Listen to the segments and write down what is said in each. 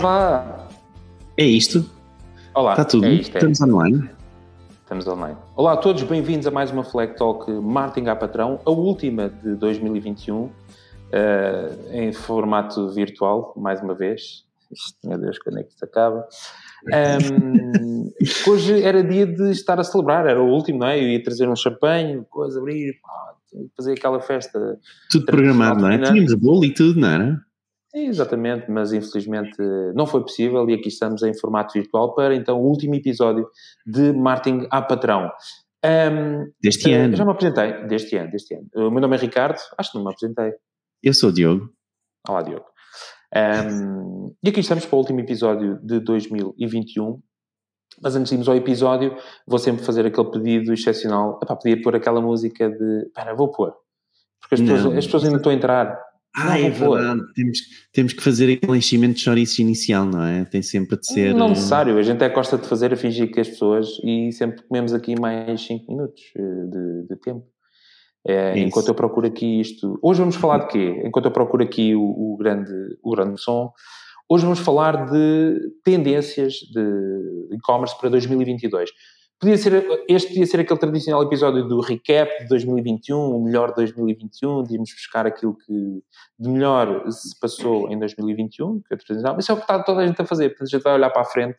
vá. É isto? Olá. Está tudo? É isto, é. Estamos online? Estamos online. Olá a todos, bem-vindos a mais uma Flag Talk Marketing a Patrão, a última de 2021, eh, em formato virtual, mais uma vez. Meu Deus, quando é que isto acaba? Ahm, hoje era dia de estar a celebrar, era o último, não é? Eu ia trazer um champanhe, coisa, abrir, fazer aquela festa. Tudo programado, não é? Tínhamos bolo e tudo, não era? Sim, exatamente, mas infelizmente não foi possível e aqui estamos em formato virtual para então o último episódio de Marketing a Patrão. Ahm, Deste eh, ano. Já me apresentei, deste ano, deste ano. O meu nome é Ricardo, acho que não me apresentei. Eu sou o Diogo. Olá, Diogo. Ahm, e aqui estamos para o último episódio de 2021. Mas antes de irmos ao episódio, vou sempre fazer aquele pedido excepcional. Epá, podia pôr aquela música de... Espera, vou pôr. Porque as pessoas, as pessoas ainda estão a entrar. Ah, é verdade. Temos, temos que fazer aquele enchimento de chouriço inicial, não é? Tem sempre de ser. Não eh, necessário, a gente é que gosta de fazer a fingir que as pessoas e sempre comemos aqui mais 5 minutos eh, de, de tempo. É, Isso. enquanto eu procuro aqui isto. Hoje vamos falar de quê? Enquanto eu procuro aqui o, o grande, o grande som, hoje vamos falar de tendências de e-commerce para 2022. Podia ser, este podia ser aquele tradicional episódio do recap de 2021, o melhor de 2021, de irmos buscar aquilo que de melhor se passou em 2021, que é tradicional. Isso é o que está toda a gente a fazer. Portanto, a gente vai olhar para a frente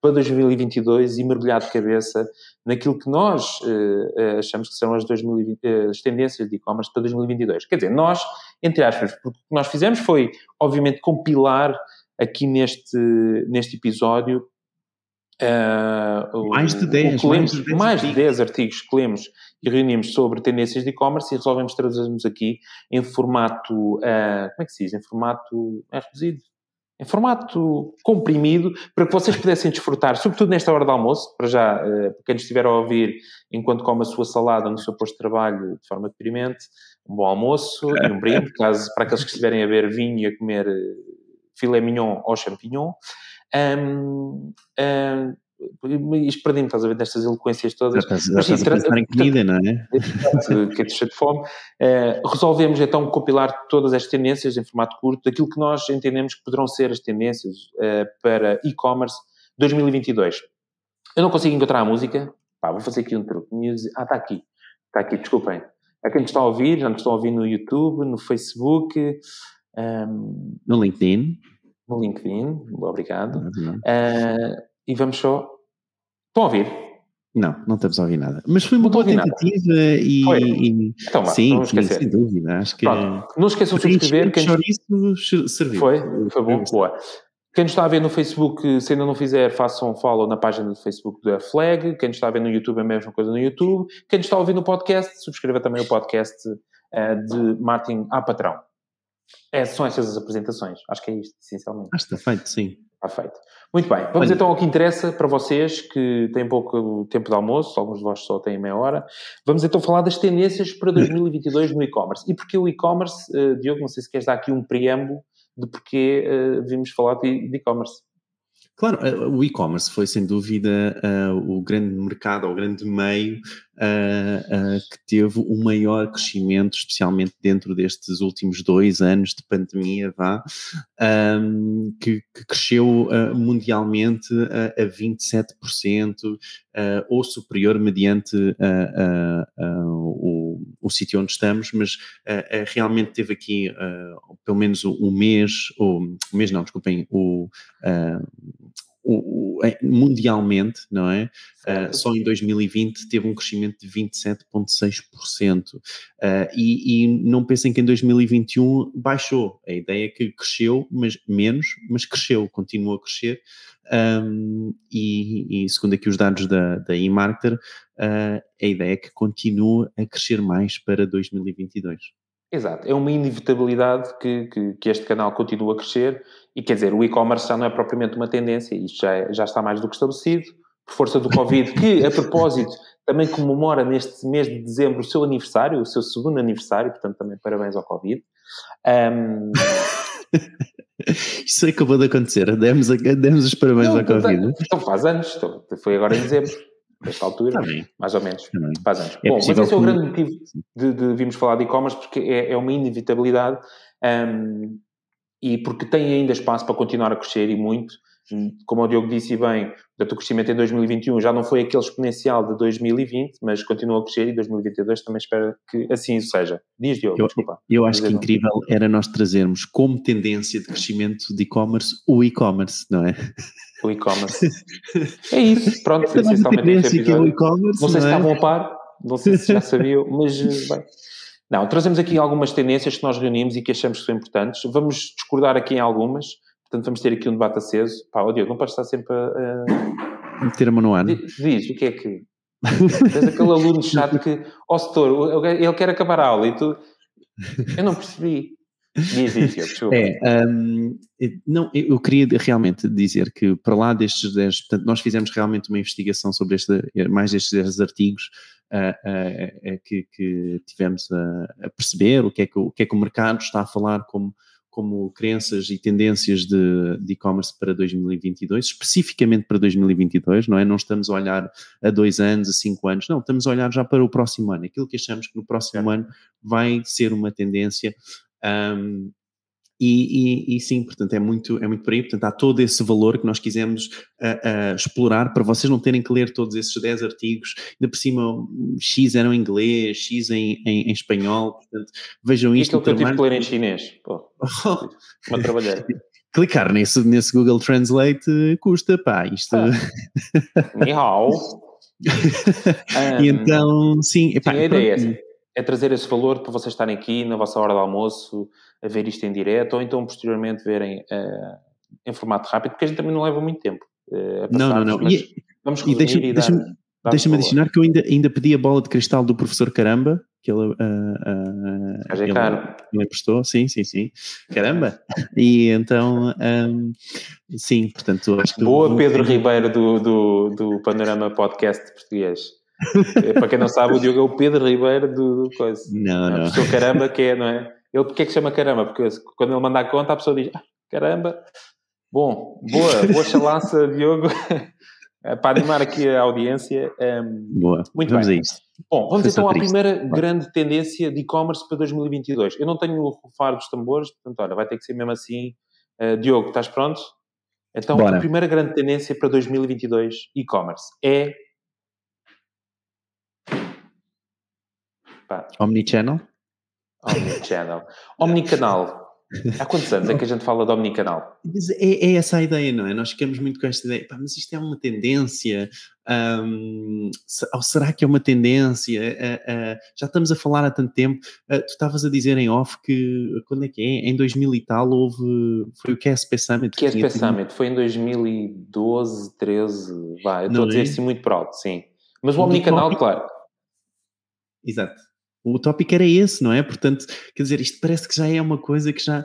para 2022 e mergulhar de cabeça naquilo que nós eh, eh, achamos que são as, 2020, eh, as tendências de e-commerce para 2022. Quer dizer, nós, entre aspas, o que nós fizemos foi, obviamente, compilar aqui neste, neste episódio o- Mais de o 10, que lemos- mais de 10 mais de artigos. 10 artigos que lemos e reunimos sobre tendências de e-commerce e resolvemos trazermos aqui em formato, eh, como é que se diz? Em formato, é reduzido? Em formato comprimido, para que vocês pudessem desfrutar, sobretudo nesta hora do almoço, para já, eh, para quem estiver a ouvir enquanto come a sua salada no seu posto de trabalho de forma deprimente, um bom almoço e um brinde, caso, para aqueles que estiverem a beber vinho e a comer filé mignon ou champignon. Ahm, ahm, isto perdi-me, estás a ver, destas eloquências Já todas. estás, já Mas sim, estás a em comida, não é? Que é de fome. Eh, resolvemos então compilar todas as tendências em formato curto, daquilo que nós entendemos que poderão ser as tendências eh, para e-commerce 2022. Eu não consigo encontrar a música. Pá, vou fazer aqui um truque. Ah, está aqui. Está aqui, desculpem. A quem nos está a ouvir, já nos estão a ouvir no YouTube, no Facebook, ehm, No LinkedIn. No LinkedIn. Obrigado. Eh, e vamos só. Estão a ouvir? não, não estamos a ouvir nada. Mas foi uma boa nada. tentativa e. Foi. e- Então sim, sim, sem dúvida. Acho que. Pronto, não esqueçam de subscrever. Quem chouriço serviu. Foi, foi bom, boa. Quem nos está a ver no Facebook, se ainda não fizer, façam um follow na página do Facebook da Flag. Quem nos está a ver no YouTube, é a mesma coisa no YouTube. Quem nos está a ouvir no podcast, subscreva também o podcast eh, de Martin a Patrão. É, são estas as apresentações. Acho que é isto, essencialmente. Acho que está feito, sim. Está feito. Muito bem. Vamos Olha. então ao que interessa para vocês, que têm pouco tempo de almoço, alguns de vós só têm meia hora. Vamos então falar das tendências para 2022 no e-commerce. E porque o e-commerce, eh, Diogo, não sei se queres dar aqui um preâmbulo de porque eh, vimos falar de e-commerce. Claro, eh, o e-commerce foi sem dúvida eh, o grande mercado, o grande meio eh, eh, que teve o maior crescimento, especialmente dentro destes últimos dois anos de pandemia, vá, ahm, que, que cresceu mundialmente a 27%, eh, ou superior mediante o, o sítio onde estamos, mas eh, eh, realmente teve aqui eh, pelo menos o, mês, ou o mês não, desculpem, o, o- o- mundialmente, não é? Ah, só em 2020 teve um crescimento de 27,6%. Ah, e, e não pensem que em 2021 baixou. A ideia é que cresceu, mas menos, mas cresceu, continua a crescer. Um, e, e segundo aqui os dados da, da eMarketer, ah, a ideia é que continua a crescer mais para 2022. Exato. É uma inevitabilidade que, que, que este canal continue a crescer e, quer dizer, o e-commerce já não é propriamente uma tendência, isto já, é- já está mais do que estabelecido, por força do Covid, que, a propósito, também comemora neste mês de dezembro o seu aniversário, o seu segundo aniversário, portanto, também parabéns ao Covid. Ahm, Isso acabou de acontecer. Demos, a- demos os parabéns não, ao Covid. Então faz anos, então, foi agora em dezembro, nesta altura, bem. mais ou menos. Bem. Faz anos. É Bom, mas esse é o grande motivo de, de virmos falar de e-commerce, porque é, é uma inevitabilidade. Ahm, e porque tem ainda espaço para continuar a crescer e muito. Como o Diogo disse bem, o crescimento em 2021 já não foi aquele exponencial de 2020, mas continua a crescer e 2022 também espero que assim seja. Diz, Diogo, eu, desculpa. Eu acho que incrível era nós trazermos como tendência de crescimento de e-commerce o e-commerce, não é? O e-commerce. é isso, pronto, Essa essencialmente tendência que é o e-commerce. Não sei não se é? estavam a par, não sei se já sabiam, mas bem. Não, trazemos aqui algumas tendências que nós reunimos e que achamos que são importantes. Vamos discordar aqui em algumas, portanto vamos ter aqui um debate aceso. Pá, oh Diogo, não podes estar sempre a... a... Meter a mão no ar. Diz, o que é que... Tens aquele aluno chato que, ó oh, setor, ele quer acabar a aula e tu... Eu não percebi. Diz, desculpa. É, um, não, eu queria realmente dizer que para lá destes 10, portanto, nós fizemos realmente uma investigação sobre este, mais destes 10 artigos uh, uh, que, que, tivemos a, a, perceber o que, é que, o que é que o mercado está a falar como, como crenças e tendências de e-commerce para 2022, especificamente para 2022, não é? Não estamos a olhar a dois anos, a cinco anos, não, estamos a olhar já para o próximo ano, aquilo que achamos que no próximo ano vai ser uma tendência um, e, e, e, sim, portanto, é muito, é muito por aí. Portanto, há todo esse valor que nós quisemos uh, uh, explorar para vocês não terem que ler todos esses 10 artigos. Ainda por cima, X eram em inglês, X em, em, em espanhol. Portanto, vejam isto. E aquilo que eu tive que ler em chinês. Pô, uma trabalhar. Clicar nesse, nesse Google Translate custa, pá, isto... Ah. Ni hao. e então, sim... Epá, sim a ideia é trazer esse valor para vocês estarem aqui na vossa hora de almoço a ver isto em direto ou então posteriormente verem uh, em formato rápido, porque a gente também não leva muito tempo. Uh, não, não, não. E, vamos e deixa-me deixa deixa adicionar que eu ainda, ainda pedi a bola de cristal do professor Caramba, que ele, uh, uh, é ele, caro. ele emprestou, sim, sim, sim. Caramba! E então, um, sim, portanto, acho que. Boa, Pedro Ribeiro do, do, do Panorama Podcast Português. Para quem não sabe, o Diogo é o Pedro Ribeiro do, do coisa. Não, não. A pessoa caramba que é, não é? Ele porque é que chama caramba? Porque quando ele manda a conta, a pessoa diz ah, caramba. Bom, boa, boa chalaça, Diogo, para animar aqui a audiência. Um, boa, muito vamos bem. a isto. Bom, vamos Foi então à triste. primeira Vai. grande tendência de e-commerce para 2022. Eu não tenho o rufar dos tambores, portanto, olha, vai ter que ser mesmo assim. Uh, Diogo, estás pronto? Então, Bora. a primeira grande tendência para 2022 e-commerce é Pá, Omnichannel? Omnichannel. Omnicanal. Há quantos anos é que a gente fala de omnicanal? É, é essa a ideia, não é? Nós ficamos muito com esta ideia, pá, mas isto é uma tendência, se- ou será que é uma tendência? Ah, ah, já estamos a falar há tanto tempo, Ah, tu estavas a dizer em off que, quando é que é? Em 2000 e tal houve, foi o QSP Summit. Que é tinha Summit foi em 2012, 13, vá, eu estou Não a dizer é? assim muito por alto, sim. Mas o Do omnicanal, claro. Exato. O tópico era esse, não é? Portanto, quer dizer, isto parece que já é uma coisa que já,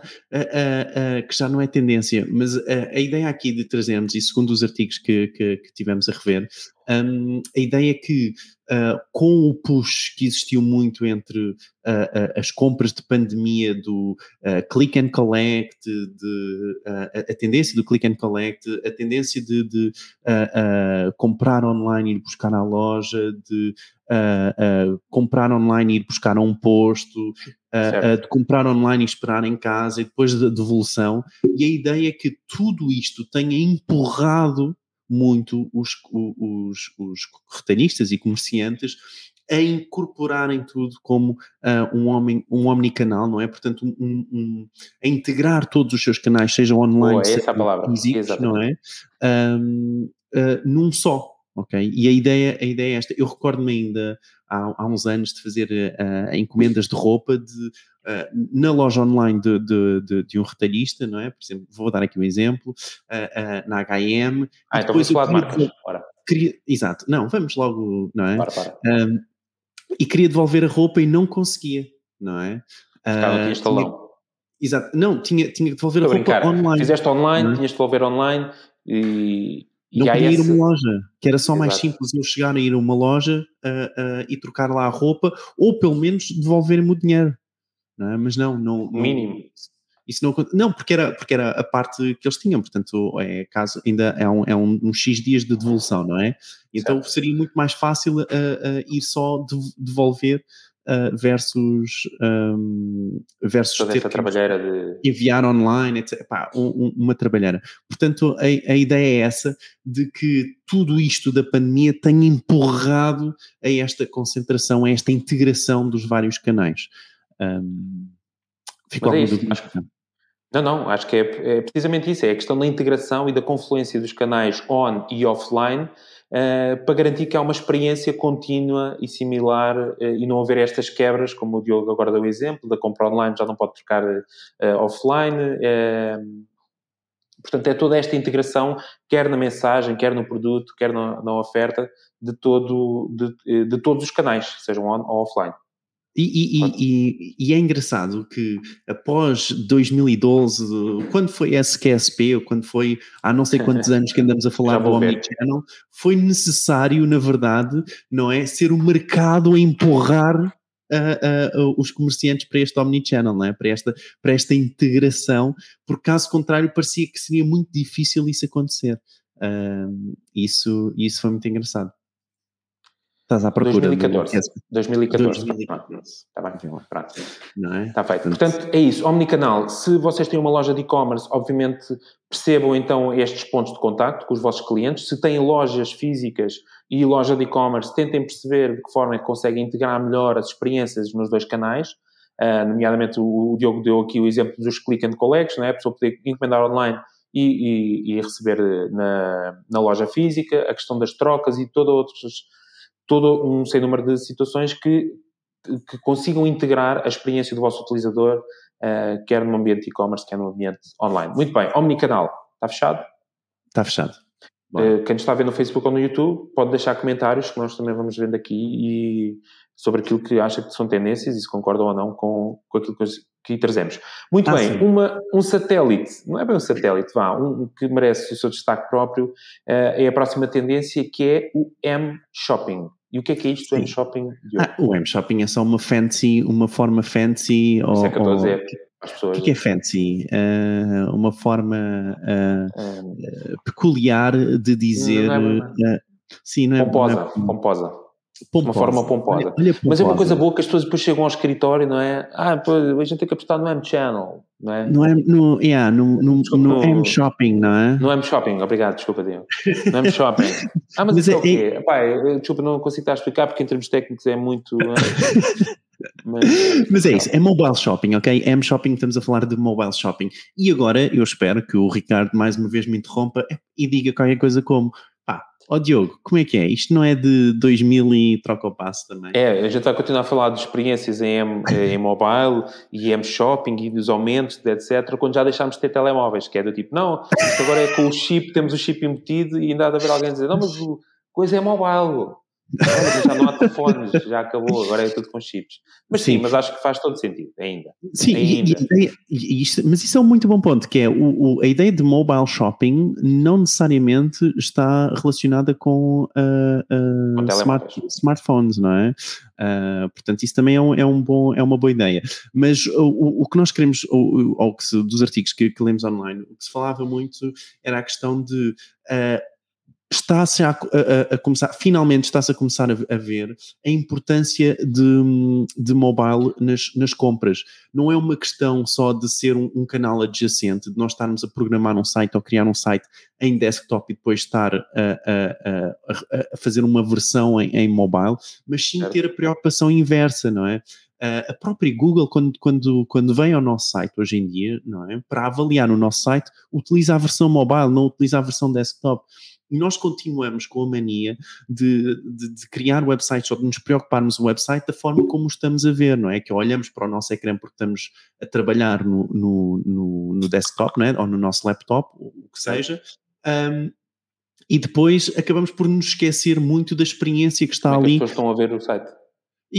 que já não é tendência, mas a ideia aqui de trazermos, e segundo os artigos que, que, que tivemos a rever, hum, a ideia é que ah, com o push que existiu muito entre ah, ah, as compras de pandemia do click and collect, de, a, tendência do click and collect, a tendência de, de, comprar online e ir buscar à loja, de comprar online e ir buscar a um posto, de comprar online e esperar em casa e depois da devolução. E a ideia é que tudo isto tenha empurrado muito os, os, os retalhistas e comerciantes a incorporarem tudo como ah, um, homem, um omnicanal, não é? Portanto, um, um- um- a integrar todos os seus canais, sejam online, é a sejam palavra. físicos, não é? Ahm, ah, num só, ok? E a ideia, a ideia é esta. Eu recordo-me ainda há, há uns anos de fazer ah, encomendas de roupa de, ah, na loja online de, de- de- um retalhista, não é? Por exemplo, vou dar aqui um exemplo, ah, na H&M. Ah, então vamos falar de marcas. queria- Bora, queria- exato, não, vamos logo, não é? bora, bora. Um, e queria devolver a roupa e não conseguia, não é? Não Ah, talão. exato, não, tinha, tinha que devolver Estou a a roupa brincar. online. Fizeste online, não é? tinhas de devolver online e. Não podia ir a uma loja, que era só mais Exato. simples eu chegar a ir a uma loja ah, ah, e trocar lá a roupa, ou pelo menos devolver-me o dinheiro, não é? Mas não, não, não Mínimo. Isso não, não porque, era, porque era a parte que eles tinham, portanto, é caso ainda é um, é um, um X dias de devolução, não é? Então Certo. seria muito mais fácil ah, ir só dev- devolver uh, versus, um, versus Toda esta trabalheira de... enviar online, etc. Pá, um, uma trabalheira. Portanto, a, a, ideia é essa de que tudo isto da pandemia tenha empurrado a esta concentração, a esta integração dos vários canais. Um, ficou alguma é dúvida? Não, não, acho que é, é, precisamente isso, é a questão da integração e da confluência dos canais on e offline uh, para garantir que há uma experiência contínua e similar uh, e não haver estas quebras, como o Diogo agora deu o exemplo, da compra online já não pode trocar uh, offline. portanto, é toda esta integração, quer na mensagem, quer no produto, quer na, na oferta, de, todo, de, de todos os canais, sejam on ou offline. E, e, e, e, é engraçado que após 2012, quando foi SQSP, ou quando foi há não sei quantos anos que andamos a falar do Omnichannel, foi necessário, na verdade, não é, ser o mercado a empurrar os comerciantes para este Omnichannel, não é? para, esta, para esta integração, porque caso contrário parecia que seria muito difícil isso acontecer. Isso, isso foi muito engraçado. Estás à procura 2014. Do... 2014. 2014. Está bem, pronto. Não é? Está feito. Portanto, é isso. Omnicanal. Se vocês têm uma loja de e-commerce, obviamente percebam então estes pontos de contacto com os vossos clientes. Se têm lojas físicas e loja de e-commerce, tentem perceber de que forma é que conseguem integrar melhor as experiências nos dois canais. Uh, nomeadamente, o, o, Diogo deu aqui o exemplo dos click and collects, não é? A pessoa poder encomendar online e, e, e receber na, na loja física, a questão das trocas e todas outras todo um sem número de situações que, que consigam integrar a experiência do vosso utilizador, uh, quer no ambiente e-commerce, quer no ambiente online. Muito bem, Omnicanal, está fechado? Está fechado. Uh, quem está a ver no Facebook ou no YouTube pode deixar comentários que nós também vamos vendo aqui e sobre aquilo que acha que são tendências e se concordam ou não com, com aquilo que, que trazemos. Muito ah, bem, uma, um satélite, não é bem um satélite, vá, um, que merece o seu destaque próprio, uh, é a próxima tendência que é o M-Shopping. E o que é que é isto do M-Shopping? Ah, o M-Shopping é só uma fancy, uma forma fancy Isso ou, é que eu estou a dizer. O que é fancy? Uh, uma forma uh, peculiar de dizer... Não é, sim, não é... Pomposa, não é, pomposa. Pomposa. Uma forma pomposa. Olha, olha pomposa. Mas é uma coisa boa que as pessoas depois chegam ao escritório, não é? Ah, pois, a gente tem que apostar no M-Channel, não é? No, M, no, yeah, no, no, desculpa, no, no M-Shopping, não é? No M-Shopping, obrigado, desculpa, Diego. No M-Shopping. Ah, mas, mas é, é o quê? É... Pai, desculpa, não consigo estar a explicar porque em termos técnicos é muito... Mas, Mas, é isso, é mobile shopping, ok? M shopping, estamos a falar de mobile shopping. E agora eu espero que o Ricardo mais uma vez me interrompa e diga qualquer coisa como Ó oh, Diogo, como é que é? Isto não é de 2000 e troca o passo também? É, a gente vai continuar a falar de experiências em, M, em mobile e M shopping e dos aumentos, etc. Quando já deixámos de ter telemóveis, que é do tipo, não, isto agora é com o chip, temos o chip embutido e ainda há de haver alguém a dizer, não, mas o coisa é mobile já não há telefones, já acabou, agora é tudo com chips. Mas sim, sim mas acho que faz todo sentido, ainda. Sim, ainda. E, e, e, mas isso é um muito bom ponto, que é o, o, a ideia de mobile shopping não necessariamente está relacionada com, uh, uh, smart, smartphones, não é? Uh, portanto, isso também é, um, é, um bom, é uma boa ideia. Mas o, o que nós queremos, ou, ou que se, dos artigos que, que lemos online, o que se falava muito era a questão de uh, está-se a, a, a, começar, finalmente está-se a começar a, a, ver a importância de, de mobile nas, nas compras. Não é uma questão só de ser um, um, canal adjacente, de nós estarmos a programar um site ou criar um site em desktop e depois estar a, a fazer uma versão em, em mobile, mas sim ter a preocupação inversa, não é? a própria Google, quando, quando, quando vem ao nosso site hoje em dia, não é? para avaliar no nosso site, utiliza a versão mobile, não utiliza a versão desktop. E nós continuamos com a mania de, de, de, criar websites ou de nos preocuparmos o website da forma como estamos a ver, não é? Que olhamos para o nosso ecrã porque estamos a trabalhar no, no, no, no desktop, não é? Ou no nosso laptop, o que seja. Um, e depois acabamos por nos esquecer muito da experiência que está como ali. É que as pessoas estão a ver o site?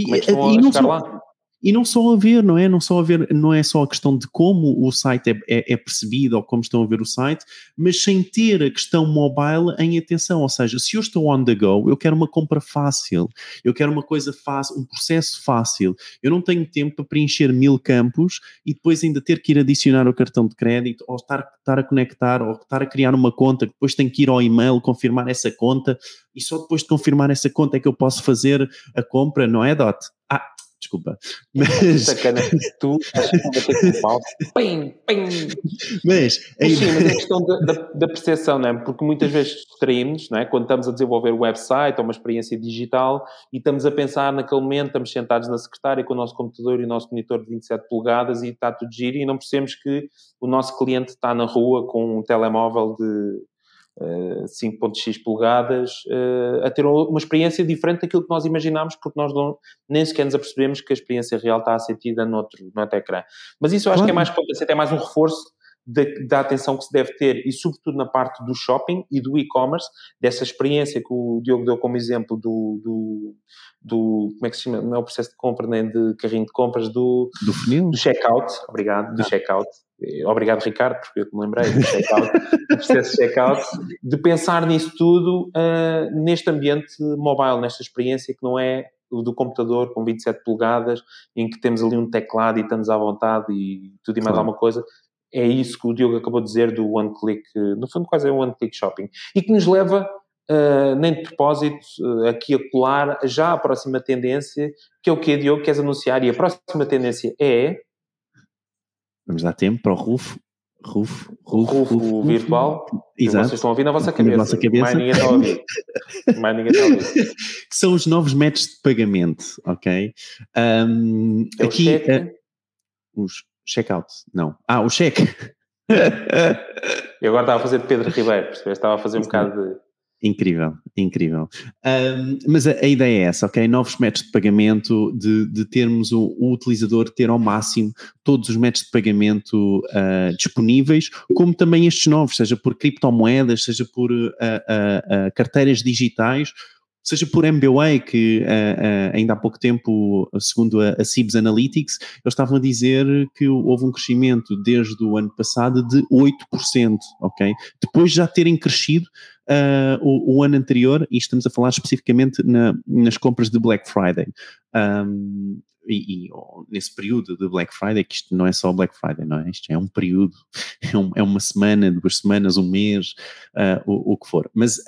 Como é que estão e, a chegar só, lá? E não só a ver, não é? Não só a ver, não é só a questão de como o site é, é, é, percebido ou como estão a ver o site, mas sem ter a questão mobile em atenção. Ou seja, se eu estou on the go, eu quero uma compra fácil, eu quero uma coisa fácil, um processo fácil. Eu não tenho tempo para preencher mil campos e depois ainda ter que ir adicionar o cartão de crédito ou estar, estar a conectar ou estar a criar uma conta, depois tenho que ir ao e-mail confirmar essa conta e só depois de confirmar essa conta é que eu posso fazer a compra, não é, Dot? Ah, desculpa. Mas... Sacana, tu estás a bater com o pau. Pim, pim. Mas, mas sim, mas é a questão da, da, da, percepção, não é? Porque muitas vezes distraímos, não é? Quando estamos a desenvolver o website ou uma experiência digital e estamos a pensar naquele momento, estamos sentados na secretária com o nosso computador e o nosso monitor de 27 polegadas e está tudo giro e não percebemos que o nosso cliente está na rua com um telemóvel de 5.x polegadas, uh, a ter uma experiência diferente daquilo que nós imaginámos, porque nós não, nem sequer nos apercebemos que a experiência real está assentida noutro, noutro ecrã. Mas isso eu acho claro. que é mais, pode ser até mais um reforço da, da, atenção que se deve ter e sobretudo na parte do shopping e do e-commerce, dessa experiência que o Diogo deu como exemplo do, do, do, como é que se chama, não é o processo de compra nem de carrinho de compras, do, do funil? Do checkout, obrigado, do ah. checkout. Obrigado, Ricardo, porque eu te lembrei do checkout, do processo de checkout, de pensar nisso tudo uh, neste ambiente mobile, nesta experiência que não é o do computador com 27 polegadas, em que temos ali um teclado e estamos à vontade e tudo e mais claro. alguma coisa, é isso que o Diogo acabou de dizer do One Click, no fundo quase é um One Click Shopping, e que nos leva, uh, nem de propósito, uh, aqui a colar já a próxima tendência, que é o que, Diogo, queres anunciar, e a próxima tendência é... Vamos dar tempo para o Rufo. Rufo, Rufo, Rufo, Rufo virtual. Exato. Vocês estão a ouvir na vossa cabeça. Na nossa cabeça. Mais ninguém está a ouvir. Mais ninguém está a ouvir. que são os novos métodos de pagamento, ok? Um, é aqui, uh, os Checkout, não. Ah, o cheque. Eu agora estava a fazer de Pedro Ribeiro, percebeste? Estava a fazer um bocado de. Incrível, incrível. Um, mas a, a, ideia é essa, ok? Novos métodos de pagamento, de, de termos o, o, utilizador ter ao máximo todos os métodos de pagamento uh, disponíveis, como também estes novos, seja por criptomoedas, seja por uh, uh, carteiras digitais, seja por MBWay, que uh, uh, ainda há pouco tempo, segundo a, a CIBS Analytics, eles estavam a dizer que houve um crescimento desde o ano passado de 8%, ok? Depois de já terem crescido uh, o, o, ano anterior, e estamos a falar especificamente na, nas compras de Black Friday. Um, e, e oh, nesse período de Black Friday, que isto não é só Black Friday, não é? Isto é um período, é, um, é uma semana, duas semanas, um mês, o, o, que for. Mas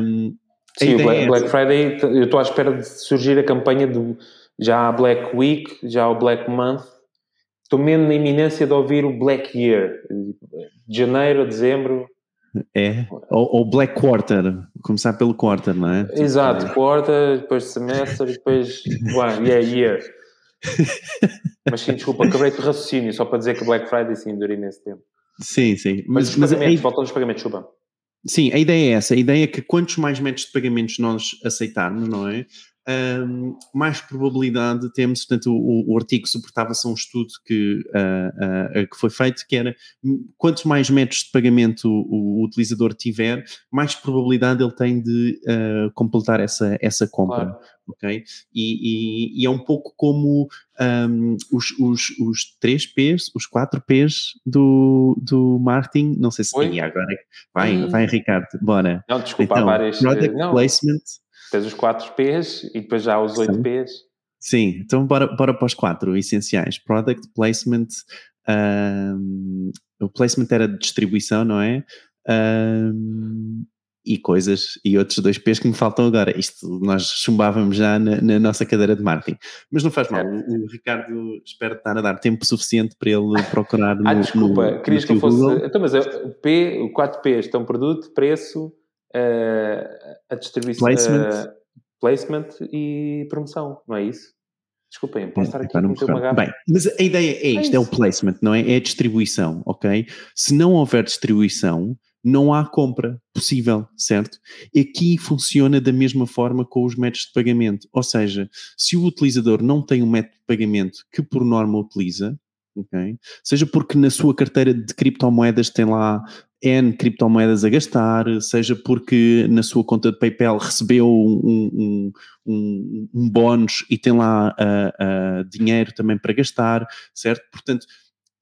um, Sim, o Black, é Black, Friday, eu estou à espera de surgir a campanha do já há Black Week, já há o Black Month. Estou mesmo na iminência de ouvir o Black Year, de janeiro a dezembro. É, ou, ou Black Quarter, começar pelo quarter, não é? Exato, tipo, quarter, depois semestre, depois, well, yeah, year. Mas sim, desculpa, acabei de raciocínio, só para dizer que Black Friday sim dura imenso tempo. Sim, sim. Mas, mas os pagamentos, voltando aos pagamentos, desculpa. Sim, a ideia é essa. A ideia é que quantos mais métodos de pagamentos nós aceitarmos, não é? Um, mais probabilidade temos, portanto, o, o artigo suportava-se a um estudo que, uh, uh, que foi feito, que era quantos mais métodos de pagamento o, o utilizador tiver, mais probabilidade ele tem de uh, completar essa, essa compra. Claro. Ok? E, e, e, é um pouco como um, os, os, os 3 P's, os 4 P's do, do marketing. Não sei se. Oi? agora vai, hum. vai, Ricardo, bora. Não, desculpa, então, várias. Product não. placement Tens os 4 P's e depois já os 8 P's. Sim, então bora, bora para os quatro essenciais. Product, placement, um, o placement era de distribuição, não é? Um, e coisas, e outros dois P's que me faltam agora. Isto nós chumbávamos já na, na nossa cadeira de marketing. Mas não faz mal, o, o, Ricardo espero estar a dar tempo suficiente para ele procurar no Ah, desculpa, no, querias no que eu fosse... Então, mas o P, o 4 P's estão produto, preço, uh, a distribuição, placement. Uh, placement e promoção, não é isso? Desculpem, posso estar aqui a meter uma Bem, mas a ideia é, é isto, é, é o placement, não é? É a distribuição, ok? Se não houver distribuição, não há compra possível, certo? Aqui funciona da mesma forma com os métodos de pagamento. Ou seja, se o utilizador não tem um método de pagamento que por norma utiliza, ok? Seja porque na sua carteira de criptomoedas tem lá N criptomoedas a gastar, seja porque na sua conta de PayPal recebeu um, um, um, um bónus e tem lá uh, uh, dinheiro também para gastar, certo? Portanto,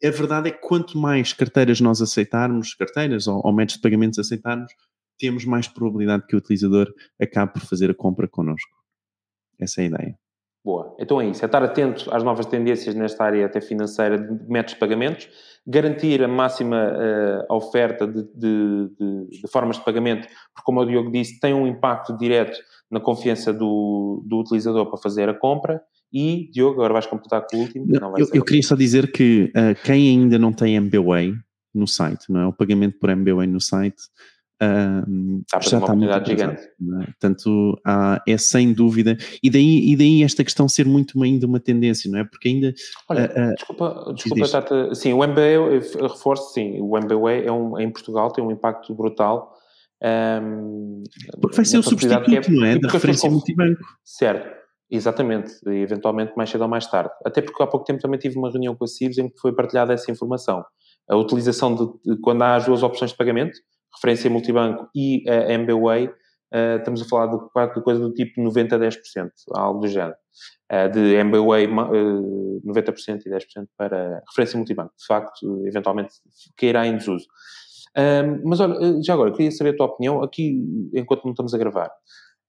a verdade é que quanto mais carteiras nós aceitarmos, carteiras ou, ou métodos de pagamentos aceitarmos, temos mais probabilidade que o utilizador acabe por fazer a compra connosco. Essa é a ideia. Boa. Então é isso. É estar atento às novas tendências nesta área até financeira de métodos de pagamentos, garantir a máxima uh, oferta de, de, de, de, formas de pagamento, porque, como o Diogo disse, tem um impacto direto na confiança do, do utilizador para fazer a compra. E, Diogo, agora vais completar com o último. Eu, eu, queria só dizer que uh, quem ainda não tem MBWay no site, não é? O pagamento por MBWay no site Uh, já está muito gigante. É? Portanto, há, é sem dúvida, e daí, e daí esta questão ser muito ainda uma tendência, não é? Porque ainda. Olha, uh, desculpa, desculpa Tata, sim, o MBA, reforço, sim, o MBA é um, em Portugal tem um impacto brutal. Um, porque vai ser o substituto, é, não é? Da referência multibanco. Certo. Exatamente, e eventualmente mais cedo ou mais tarde. Até porque há pouco tempo também tive uma reunião com a CIBS em que foi partilhada essa informação. A utilização de, de quando há as duas opções de pagamento, referência multibanco e a MBWay, uh, estamos a falar de, de coisa do tipo 90% a 10%, algo do género. Uh, de MBWay uh, 90% e 10% para referência multibanco. De facto, eventualmente cairá em desuso. Um, mas olha, eh, já agora, queria saber a tua opinião, aqui, enquanto não estamos a gravar,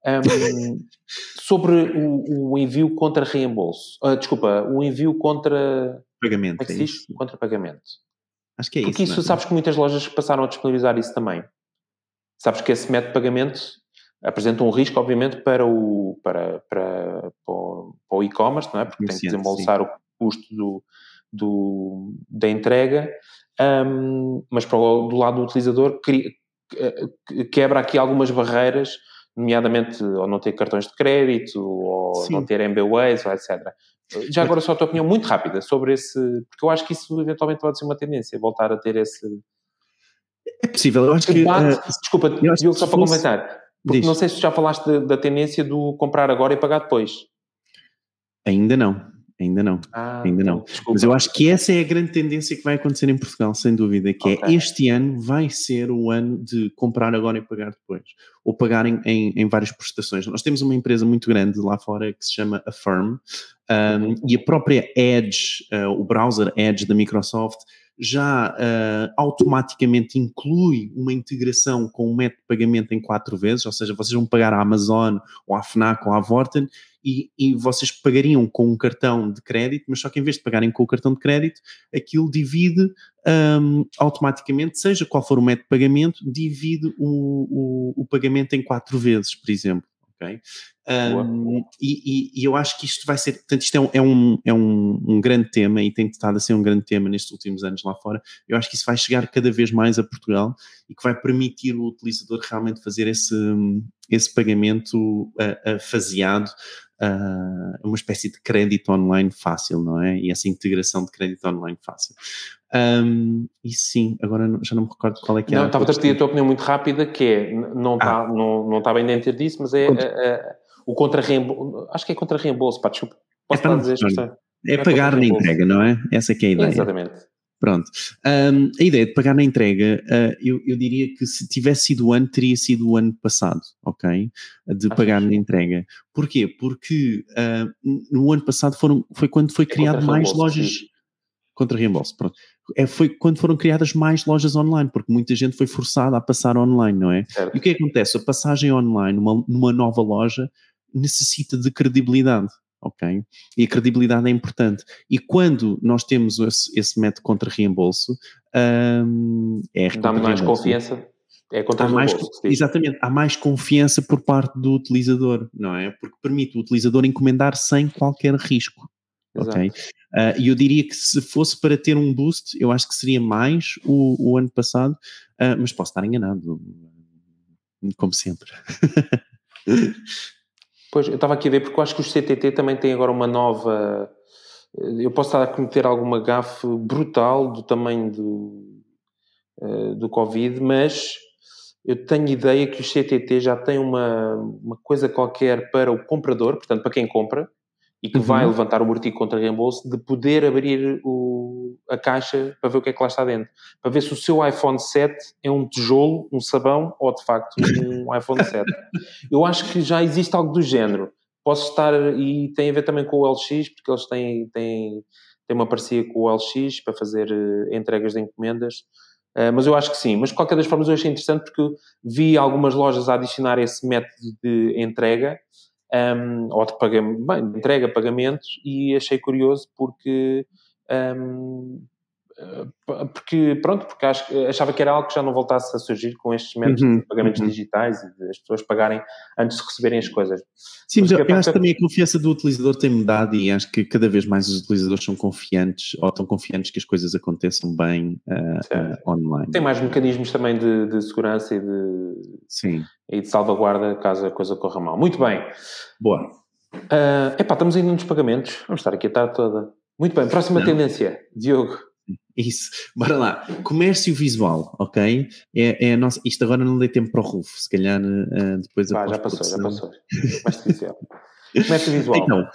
um, sobre o, o, envio contra reembolso. Uh, desculpa, o envio contra... Pagamento. É diz? Contra pagamento. Acho que é Porque isso. Porque isso, sabes que muitas lojas passaram a disponibilizar isso também. Sabes que esse método de pagamento apresenta um risco, obviamente, para o, para, para, para o, e-commerce, não é? Porque tem que desembolsar sim. o custo do, do, da entrega, um, mas para o, do lado do utilizador quebra aqui algumas barreiras, nomeadamente ou não ter cartões de crédito, ou sim. não ter MBWays, etc. Já agora só a tua opinião muito rápida sobre esse, porque eu acho que isso eventualmente pode ser uma tendência, voltar a ter esse... É possível, eu acho que... uh, desculpa, Diogo, só fosse... para comentar, porque Diz. não sei se já falaste da, da tendência do comprar agora e pagar depois. Ainda não. Ainda não, ah, ainda não. Desculpa. Mas eu acho que essa é a grande tendência que vai acontecer em Portugal, sem dúvida, que é okay. é este ano vai ser o ano de comprar agora e pagar depois, ou pagar em, em, em várias prestações. Nós temos uma empresa muito grande lá fora que se chama Affirm, um, uhum. e a própria Edge, uh, o browser Edge da Microsoft, já uh, automaticamente inclui uma integração com o método de pagamento em quatro vezes, ou seja, vocês vão pagar à Amazon, ou à FNAC, ou à Vorten, e, e, vocês pagariam com um cartão de crédito, mas só que em vez de pagarem com o cartão de crédito, aquilo divide um, automaticamente, seja qual for o método de pagamento, divide o, o, o pagamento em quatro vezes, por exemplo. Okay? Um, e, e, e, eu acho que isto vai ser, portanto, isto é, um, é, um, é um, um, grande tema e tem estado a ser um grande tema nestes últimos anos lá fora. Eu acho que isso vai chegar cada vez mais a Portugal e que vai permitir o utilizador realmente fazer esse, esse pagamento uh, uh, faseado uh, uma espécie de crédito online fácil, não é? E essa integração de crédito online fácil. Um, e sim, agora já não me recordo qual é que é. Não, estava a pedir a tua opinião muito rápida, que é, não está ah. não, não tá bem dentro disso, mas é o contra-reembolso, acho que é contra-reembolso, pá, desculpa, posso é, dizer É, é pagar na entrega, não é? Essa é, é a ideia. Exatamente. Pronto. Um, a ideia de pagar na entrega, uh, eu, eu, diria que se tivesse sido o ano, teria sido o ano passado, ok? De pagar na entrega. Porquê? Porque uh, no ano passado foram, foi quando foi é criado mais lojas. Sim. Contra reembolso, pronto. É, foi quando foram criadas mais lojas online, porque muita gente foi forçada a passar online, não é? Certo. E o que acontece? A passagem online numa, numa nova loja necessita de credibilidade ok? E a credibilidade é importante. E quando nós temos esse, esse método contra reembolso, um, é Dá mais confiança. É contra há mais, Exatamente, há mais confiança por parte do utilizador, não é? Porque permite o utilizador encomendar sem qualquer risco. Exato. Ok? Uh, e eu diria que se fosse para ter um boost, eu acho que seria mais o, o ano passado, uh, mas posso estar enganado, como sempre. Pois, eu estava aqui a ver, porque eu acho que os CTT também têm agora uma nova. Eu posso estar a cometer alguma gafe brutal do tamanho do, uh, do Covid, mas eu tenho ideia que os CTT já têm uma, uma coisa qualquer para o comprador, portanto, para quem compra, e que uhum. vai levantar o artigo contra reembolso, de poder abrir o, a caixa para ver o que é que lá está dentro. Para ver se o seu iPhone 7 é um tijolo, um sabão ou de facto um iPhone 7. Eu acho que já existe algo do género. Posso estar, e tem a ver também com o LX, porque eles têm, têm, têm uma parceria com o LX para fazer uh, entregas de encomendas. Uh, mas eu acho que sim. Mas de qualquer das formas eu achei interessante porque vi algumas lojas a adicionar esse método de entrega um, ou de, pagamento, bem, de entrega pagamentos, e achei curioso porque um, porque, pronto, porque achava que era algo que já não voltasse a surgir com estes métodos uhum, de pagamentos uhum. digitais e de as pessoas pagarem antes de receberem as coisas. Sim, mas eu, eu acho que também a confiança do utilizador tem mudado e acho que cada vez mais os utilizadores são confiantes ou estão confiantes que as coisas aconteçam bem uh, uh, online. Tem mais mecanismos também de, de segurança e de, Sim. e de salvaguarda caso a coisa corra mal. Muito bem. Boa. Uh, epá, estamos ainda nos pagamentos. Vamos estar aqui a tarde toda. Muito bem, próxima não. tendência, Diogo. Isso, bora lá. Comércio visual, ok? É, é a nossa. Isto agora não dei tempo para o Rufo, se calhar uh, depois Pá, já passou, já passou. comércio visual. Então,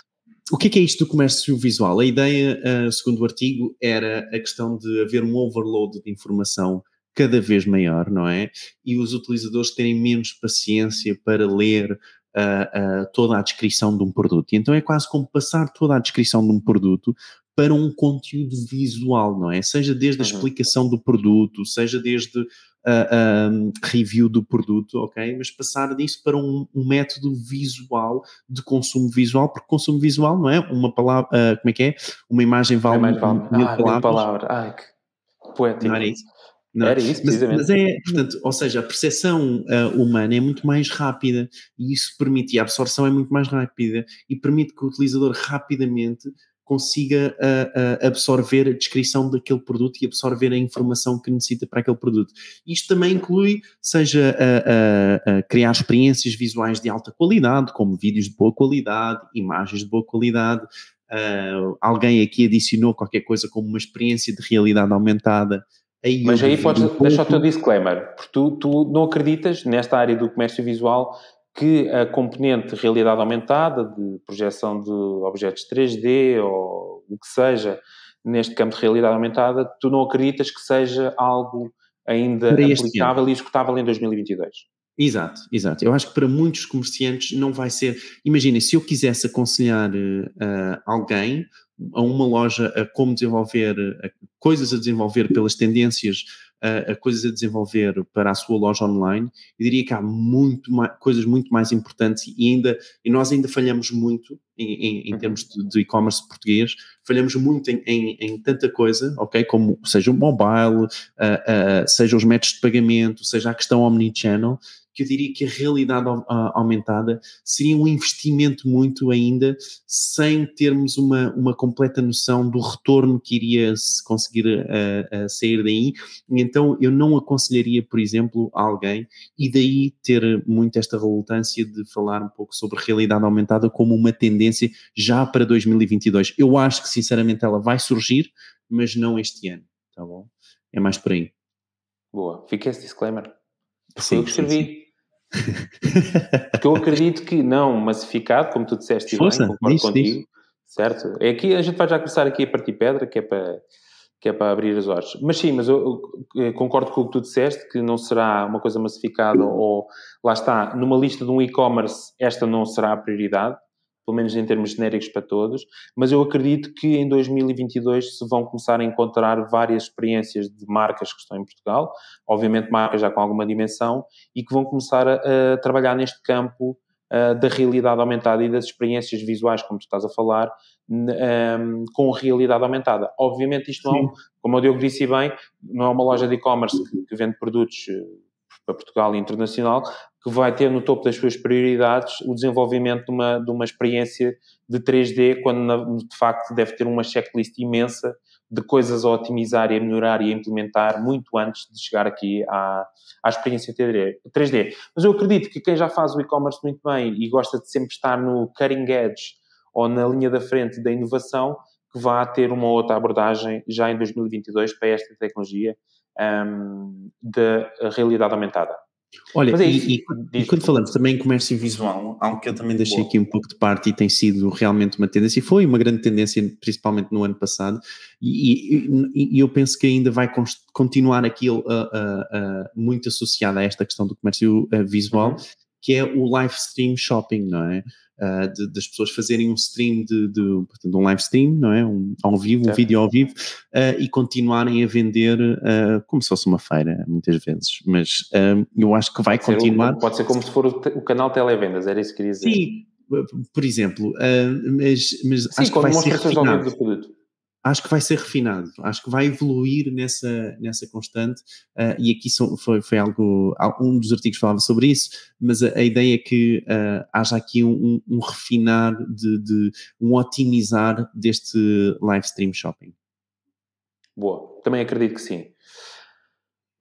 o que é, que é isto do comércio visual? A ideia, uh, segundo o artigo, era a questão de haver um overload de informação cada vez maior, não é? E os utilizadores terem menos paciência para ler Uh, uh, toda a descrição de um produto. E então é quase como passar toda a descrição de um produto para um conteúdo visual, não é? Seja desde a uhum. explicação do produto, seja desde a, review do produto, ok? Mas passar disso para um, um, método visual de consumo visual, porque consumo visual não é uma palavra, uh, como é que é? Uma imagem vale, é vale. mil ah, palavras. palavra. Ai, que poético. Não era isso? Não. Era isso, precisamente. Mas, mas, é, portanto, ou seja, a percepção uh, humana é muito mais rápida e isso permite, e a absorção é muito mais rápida e permite que o utilizador rapidamente consiga uh, uh, absorver a descrição daquele produto e absorver a informação que necessita para aquele produto. Isto também inclui, seja uh, criar experiências visuais de alta qualidade, como vídeos de boa qualidade, imagens de boa qualidade. alguém aqui adicionou qualquer coisa como uma experiência de realidade aumentada. Aí Mas aí podes um deixar o teu disclaimer, porque tu, tu não acreditas nesta área do comércio visual que a componente de realidade aumentada, de projeção de objetos 3D ou o que seja, neste campo de realidade aumentada, tu não acreditas que seja algo ainda aplicável e executável em 2022? Exato, exato. Eu acho que para muitos comerciantes não vai ser. Imaginem, se eu quisesse aconselhar uh, alguém a uma loja a como desenvolver, a coisas a desenvolver pelas tendências a, a, coisas a desenvolver para a sua loja online, eu diria que há muito mais, coisas muito mais importantes e ainda e nós ainda falhamos muito em, em, em uhum. termos de e-commerce português, falhamos muito em, em, em, tanta coisa, ok? Como seja o mobile, uh, uh, seja os métodos de pagamento, seja a questão omnichannel, que eu diria que a realidade aumentada seria um investimento muito ainda, sem termos uma, uma completa noção do retorno que iria se conseguir uh, uh, sair daí. Então eu não aconselharia, por exemplo, a alguém, e daí ter muito esta relutância de falar um pouco sobre realidade aumentada como uma tendência já para 2022. Eu acho que sinceramente ela vai surgir, mas não este ano, tá bom? É mais por aí. Boa, fica esse disclaimer. Sim, eu que escrevi. Porque eu acredito que não massificado, como tu disseste, Força, bem, concordo diz, contigo, certo? É aqui, a gente vai já começar aqui a partir pedra, que é para, que é para abrir os olhos. Mas sim, mas eu, eu, concordo com o que tu disseste, que não será uma coisa massificada ou, lá está, numa lista de um e-commerce, esta não será a prioridade, pelo menos em termos genéricos para todos, mas eu acredito que em 2022 se vão começar a encontrar várias experiências de marcas que estão em Portugal, obviamente marcas já com alguma dimensão, e que vão começar a, a trabalhar neste campo uh, da realidade aumentada e das experiências visuais, como tu estás a falar, um, com realidade aumentada. Obviamente isto não, como o Diogo disse bem, não é uma loja de e-commerce que, que vende produtos eh, para Portugal e internacional, que vai ter no topo das suas prioridades o desenvolvimento de uma, de uma experiência de 3D, quando de facto deve ter uma checklist imensa de coisas a otimizar e a melhorar e a implementar muito antes de chegar aqui à, à experiência 3D. Mas eu acredito que quem já faz o e-commerce muito bem e gosta de sempre estar no cutting edge ou na linha da frente da inovação, que vá ter uma outra abordagem já em 2022 para esta tecnologia um, da realidade aumentada. Olha, é e, e, e, quando falamos também em comércio visual, algo que eu também deixei Boa. aqui um pouco de parte e tem sido realmente uma tendência, e foi uma grande tendência, principalmente no ano passado, e, e eu penso que ainda vai continuar aqui uh, uh, uh, muito associada a esta questão do comércio visual, uhum. Que é o live stream shopping, não é? uh, de, das pessoas fazerem um stream de, de, portanto, um live stream, não é? Um, ao vivo, um vídeo ao vivo, uh, e continuarem a vender uh, como se fosse uma feira, muitas vezes. Mas eu acho que vai pode continuar. Pode ser como se for o, o canal Televendas, era isso que queria dizer. Sim, por exemplo, mas, mas Sim, acho que vai ser refinado. Acho que vai ser refinado, acho que vai evoluir nessa, nessa constante, uh, e aqui são, foi, foi algo, um dos artigos falava sobre isso, mas a, a ideia é que uh, haja aqui um, um, refinar, de, de, um otimizar deste live stream shopping. Boa, também acredito que sim.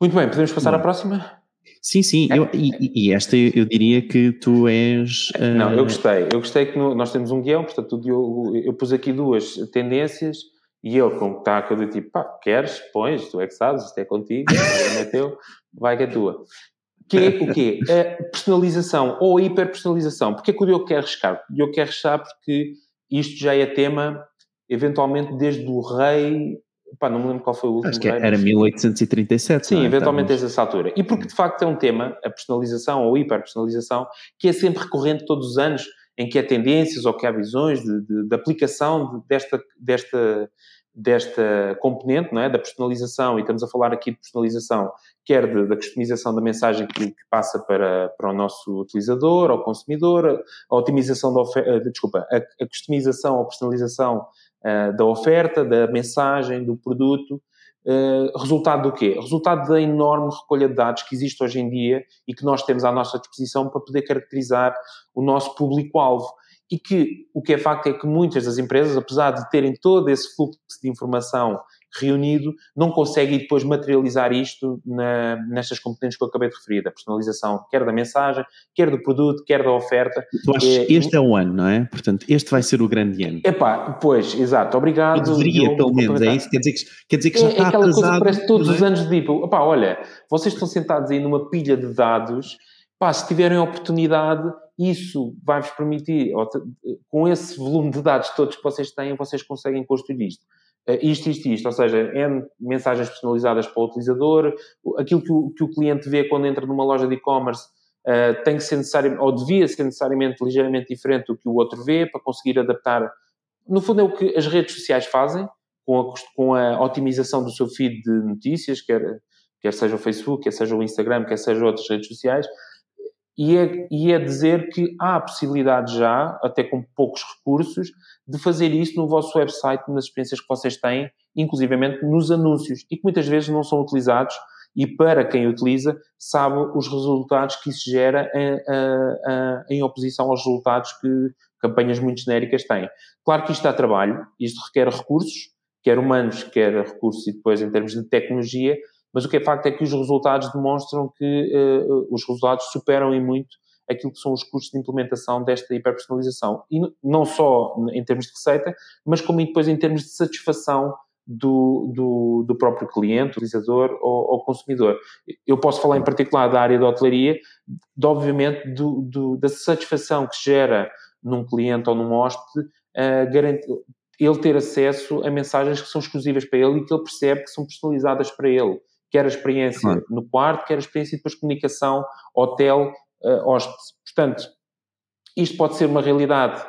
Muito bem, podemos passar Bom. à próxima? Sim, sim, eu, e, e, esta eu diria que tu és. Uh... Não, eu gostei. Eu gostei que no, nós temos um guião, portanto, eu, eu pus aqui duas tendências e ele, como está aquele tipo, pá, queres, pões, tu é que sabes, isto é contigo, é teu, vai que é tua. Que é o quê? A personalização ou a hiperpersonalização. Porquê que o Diogo quer arriscar? O Diogo quer arriscar porque isto já é tema, eventualmente, desde o rei Pá, não me lembro qual foi o último. Acho que era mas... 1837. Sim, é? eventualmente desde essa altura. E porque de facto é um tema, a personalização ou hiperpersonalização, que é sempre recorrente todos os anos em que há tendências ou que há visões de, de, de aplicação desta, desta, desta componente, não é? da personalização, e estamos a falar aqui de personalização, quer de, da customização da mensagem que, que, passa para, para o nosso utilizador, ao consumidor, a otimização da oferta, eh, desculpa, a, a customização ou personalização uh, da oferta, da mensagem, do produto, Uh, resultado do quê? Resultado da enorme recolha de dados que existe hoje em dia e que nós temos à nossa disposição para poder caracterizar o nosso público-alvo. E que o que é facto é que muitas das empresas, apesar de terem todo esse fluxo de informação reunido, não consegue depois materializar isto na, nestas componentes que eu acabei de referir, da personalização, quer da mensagem, quer do produto, quer da oferta. Tu achas é, que este é o ano, não é? Portanto, este vai ser o grande ano. Epá, pois, exato, obrigado. Eu deveria, pelo menos, é isso? Quer dizer que, quer dizer que já é, está é aquela atrasado, coisa que parece todos os é? anos de tipo, epá, olha, vocês estão sentados aí numa pilha de dados, pá, se tiverem oportunidade, isso vai-vos permitir, com esse volume de dados todos que vocês têm, vocês conseguem construir isto. Eh, isto, isto, isto, ou seja, N mensagens personalizadas para o utilizador, aquilo que o, que o cliente vê quando entra numa loja de e-commerce uh, tem que ser necessário, ou devia ser necessariamente ligeiramente diferente do que o outro vê, para conseguir adaptar. No fundo, é o que as redes sociais fazem, com a, com a otimização do seu feed de notícias, quer, quer seja o Facebook, quer seja o Instagram, quer seja outras redes sociais, e é, e é dizer que há a possibilidade já, até com poucos recursos, de fazer isso no vosso website, nas experiências que vocês têm, inclusivamente nos anúncios, e que muitas vezes não são utilizados, e para quem utiliza, sabe os resultados que isso gera em, em oposição aos resultados que campanhas muito genéricas têm. Claro que isto dá trabalho, isto requer recursos, quer humanos, quer recursos e depois em termos de tecnologia, mas o que é facto é que os resultados demonstram que uh, os resultados superam em muito aquilo que são os custos de implementação desta hiperpersonalização. E não só em termos de receita, mas como depois em termos de satisfação do, do, do próprio cliente, utilizador ou, ou, consumidor. Eu posso falar em particular da área da hotelaria, de, obviamente do, do, da satisfação que gera num cliente ou num hóspede uh, ele ter acesso a mensagens que são exclusivas para ele e que ele percebe que são personalizadas para ele quer a experiência claro. no quarto, quer a experiência depois de comunicação, hotel, uh. Portanto, isto pode ser uma realidade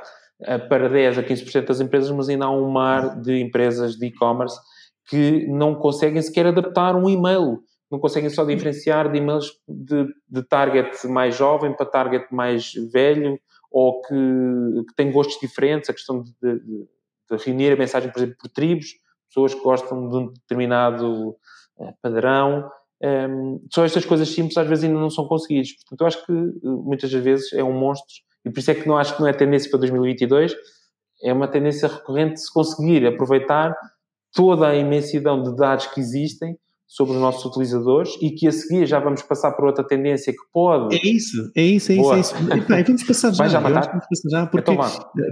uh, para 10 a 15% das empresas, mas ainda há um mar de empresas de e-commerce que não conseguem sequer adaptar um e-mail, não conseguem só diferenciar de e-mails de, de target mais jovem para target mais velho, ou que, que tem gostos diferentes, a questão de, de, de reunir a mensagem, por exemplo, por tribos, pessoas que gostam de um determinado padrão. Um, ehm, só estas coisas simples às vezes ainda não são conseguidas. Portanto, eu acho que eh, muitas vezes é um monstro e por isso é que não acho que não é tendência para 2022, é uma tendência recorrente se conseguir aproveitar toda a imensidão de dados que existem sobre os nossos utilizadores e que a seguir já vamos passar para outra tendência que pode. É isso, é isso, é isso. É isso. E, vamos passar já. já vamos passar já porque então,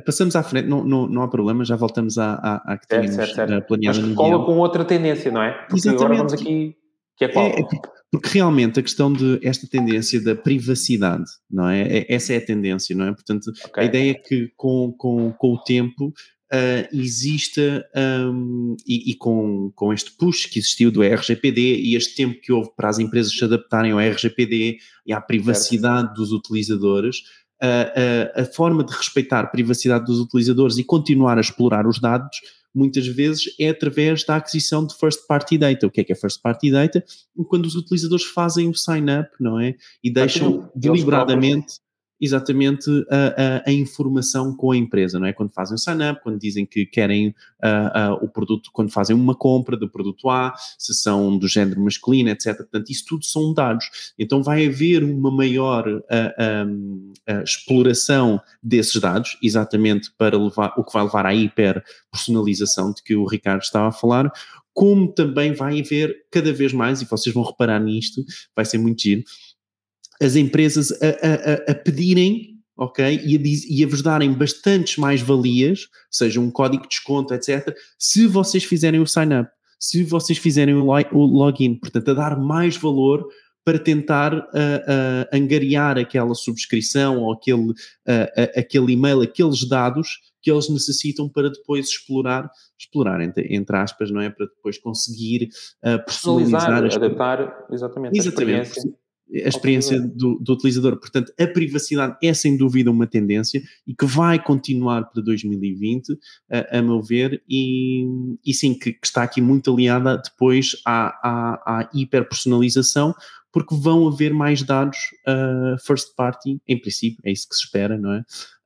passamos à frente, não, não, não há problema, já voltamos à, à, à que tínhamos certo, certo, certo. planeado. Mas cola com outra tendência, não é? Porque Exatamente. agora vamos aqui. Que é qual? É, porque realmente a questão de esta tendência da privacidade, não é? é essa é a tendência, não é? Portanto, okay. a ideia é que com, com, com o tempo uh, exista, um, e, e, com, com este push que existiu do RGPD e este tempo que houve para as empresas se adaptarem ao RGPD e à privacidade certo. dos utilizadores, uh, uh, a forma de respeitar a privacidade dos utilizadores e continuar a explorar os dados muitas vezes é através da aquisição de first party data. O que é que é first party data? Quando os utilizadores fazem o sign up, não é? E deixam deliberadamente exatamente a, a, a, informação com a empresa, não é? Quando fazem o sign-up, quando dizem que querem uh, uh, o produto, quando fazem uma compra do produto A, se são do género masculino, etc. Portanto, isso tudo são dados. Então vai haver uma maior uh, exploração desses dados, exatamente para levar, o que vai levar à hiper-personalização de que o Ricardo estava a falar, como também vai haver cada vez mais, e vocês vão reparar nisto, vai ser muito giro, as empresas a, a, a pedirem ok? E a, e a vos darem bastantes mais valias, seja um código de desconto, etc., se vocês fizerem o sign-up, se vocês fizerem o, o, login, portanto, a dar mais valor para tentar uh, uh, angariar aquela subscrição ou aquele, uh, aquele e-mail, aqueles dados que eles necessitam para depois explorar, explorar entre, entre aspas, não é? Para depois conseguir personalizar, adaptar exatamente, exatamente a experiência do, do, utilizador. Portanto, a privacidade é sem dúvida uma tendência e que vai continuar para 2020, a, a meu ver, e, e sim, que, que, está aqui muito aliada depois à, à, à hiperpersonalização, porque vão haver mais dados uh, first party, em princípio, é isso que se espera, não é?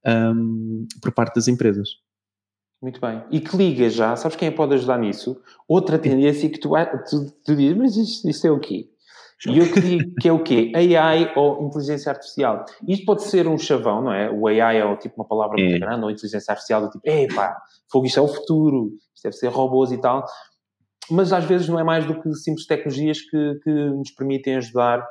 Um, por parte das empresas. Muito bem. E que liga já, sabes quem pode ajudar nisso? Outra tendência que tu, tu, tu dizes, mas isto, isto é o quê? E eu que digo que é o quê? AI ou inteligência artificial. Isto pode ser um chavão, não é? O AI é tipo uma palavra muito é. grande, ou inteligência artificial do tipo, epá, fogo, isto é o futuro, isto deve ser robôs e tal mas às vezes não é mais do que simples tecnologias que, que nos permitem ajudar uh,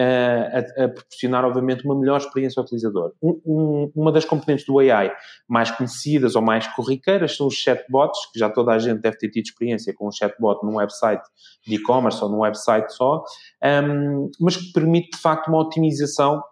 a, a, proporcionar, obviamente, uma melhor experiência ao utilizador. Um, um, uma das componentes do AI mais conhecidas ou mais corriqueiras são os chatbots, que já toda a gente deve ter tido experiência com um chatbot num website de e-commerce ou num website só, um, mas que permite, de facto, uma otimização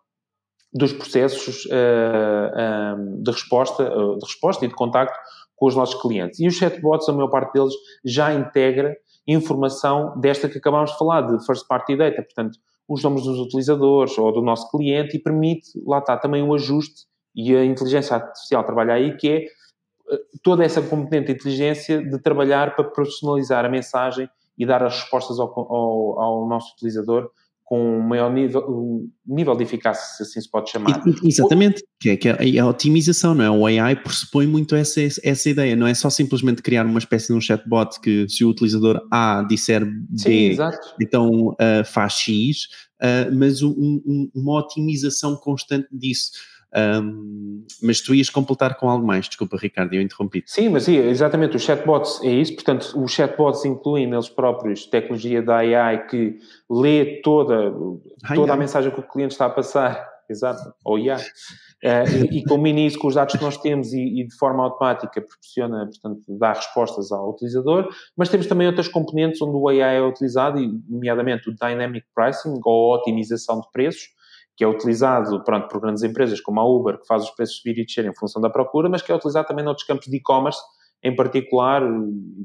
dos processos uh, de, resposta, uh, de resposta e de contacto com os nossos clientes. E os chatbots, a maior parte deles, já integra informação desta que acabámos de falar, de first party data, portanto, os nomes dos utilizadores ou do nosso cliente e permite, lá está, também o ajuste e a inteligência artificial trabalha aí, que é eh, toda essa componente de inteligência de trabalhar para personalizar a mensagem e dar as respostas ao, ao, ao nosso utilizador com um maior nível, um nível de eficácia, se assim se pode chamar. Exatamente, que é, que é a otimização, não é? O AI pressupõe muito essa, essa ideia, não é só simplesmente criar uma espécie de um chatbot que se o utilizador A disser B, Sim, então uh, faz X, uh, mas um, um, uma otimização constante disso. Um, mas tu ias completar com algo mais, desculpa Ricardo, eu interrompi. Sim, mas sim, exatamente, os chatbots é isso, portanto os chatbots incluem neles próprios tecnologia da AI que lê toda, toda a mensagem que o cliente está a passar, exato, ou IA, uh, e, e combina isso com os dados que nós temos e, e, de forma automática proporciona, portanto, dá respostas ao utilizador, mas temos também outras componentes onde o AI é utilizado, nomeadamente o Dynamic Pricing ou a otimização de preços, que é utilizado pronto, por grandes empresas como a Uber, que faz os preços subir e descer em função da procura, mas que é utilizado também noutros campos de e-commerce, em particular,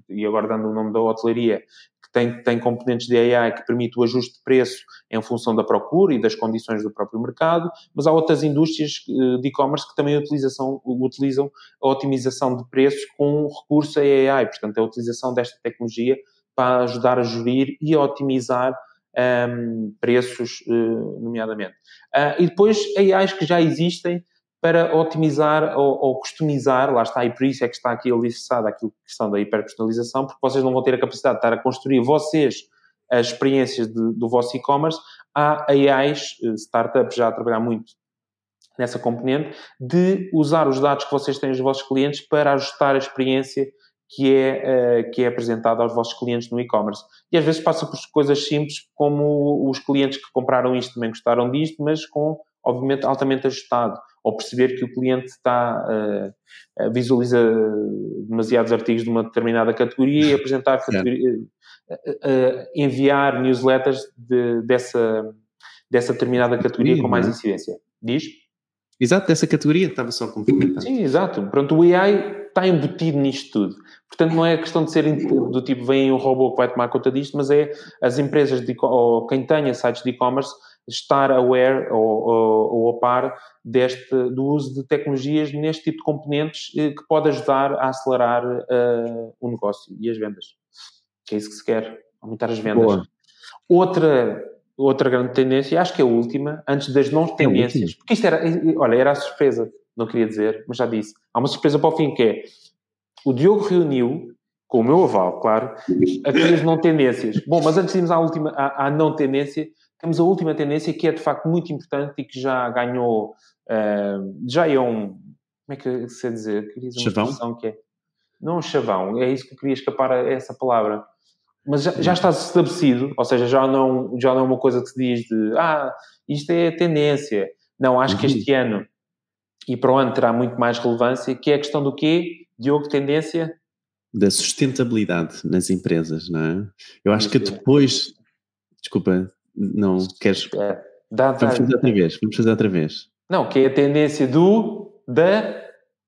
e agora dando o nome da hotelaria, que tem, tem componentes de AI que permite o ajuste de preço em função da procura e das condições do próprio mercado, mas há outras indústrias eh, de e-commerce que também utilizam, utilizam a otimização de preços com recurso a AI, portanto, a utilização desta tecnologia para ajudar a gerir e a otimizar um, preços, uh, nomeadamente. Uh, e depois AIs que já existem para otimizar ou, ou, customizar, lá está, e por isso é que está aqui alicerçada que questão da hiperpersonalização, porque vocês não vão ter a capacidade de estar a construir vocês as experiências de, do vosso e-commerce. Há AIs, eh, startups já a trabalhar muito nessa componente, de usar os dados que vocês têm dos vossos clientes para ajustar a experiência que é, uh, que é apresentado aos vossos clientes no e-commerce. E às vezes passa por coisas simples, como os clientes que compraram isto também gostaram disto, mas com, obviamente, altamente ajustado. Ou perceber que o cliente está, uh, visualiza demasiados artigos de uma determinada categoria e apresentar, categoria, uh, enviar newsletters de, dessa, dessa determinada categoria com mais incidência. Diz? Exato, dessa categoria, estava só a complementar. Sim, exato. Pronto, o AI está embutido nisto tudo. Portanto, não é questão de ser do tipo, vem um robô que vai tomar conta disto, mas é as empresas, de, ou quem tenha sites de e-commerce, estar aware ou, ou, ou a par deste, do uso de tecnologias neste tipo de componentes eh, que pode ajudar a acelerar uh, o negócio e as vendas. Que é isso que se quer, aumentar as vendas. Boa. Outra outra grande tendência, acho que é a última, antes das não é tendências, porque isto era, olha, era a surpresa, não queria dizer, mas já disse. Há uma surpresa para o fim que é o Diogo reuniu, com o meu aval, claro, aquelas não tendências. Bom, mas antes de irmos à, última, à, à, não tendência, temos a última tendência que é de facto muito importante e que já ganhou, uh, já é um, como é que se dizer? Chavão? Que é, não um chavão, é isso que eu queria escapar a essa palavra. Mas já, já está estabelecido, ou seja, já não, já não é uma coisa que se diz de, ah, isto é tendência. Não, acho que este ano e para o ano terá muito mais relevância, que é a questão do quê? Diogo, tendência? Da sustentabilidade nas empresas, não é? Eu acho que depois, desculpa, não queres... É, dá, dá, vamos fazer outra vez, vamos fazer outra vez. Não, que é a tendência do, da...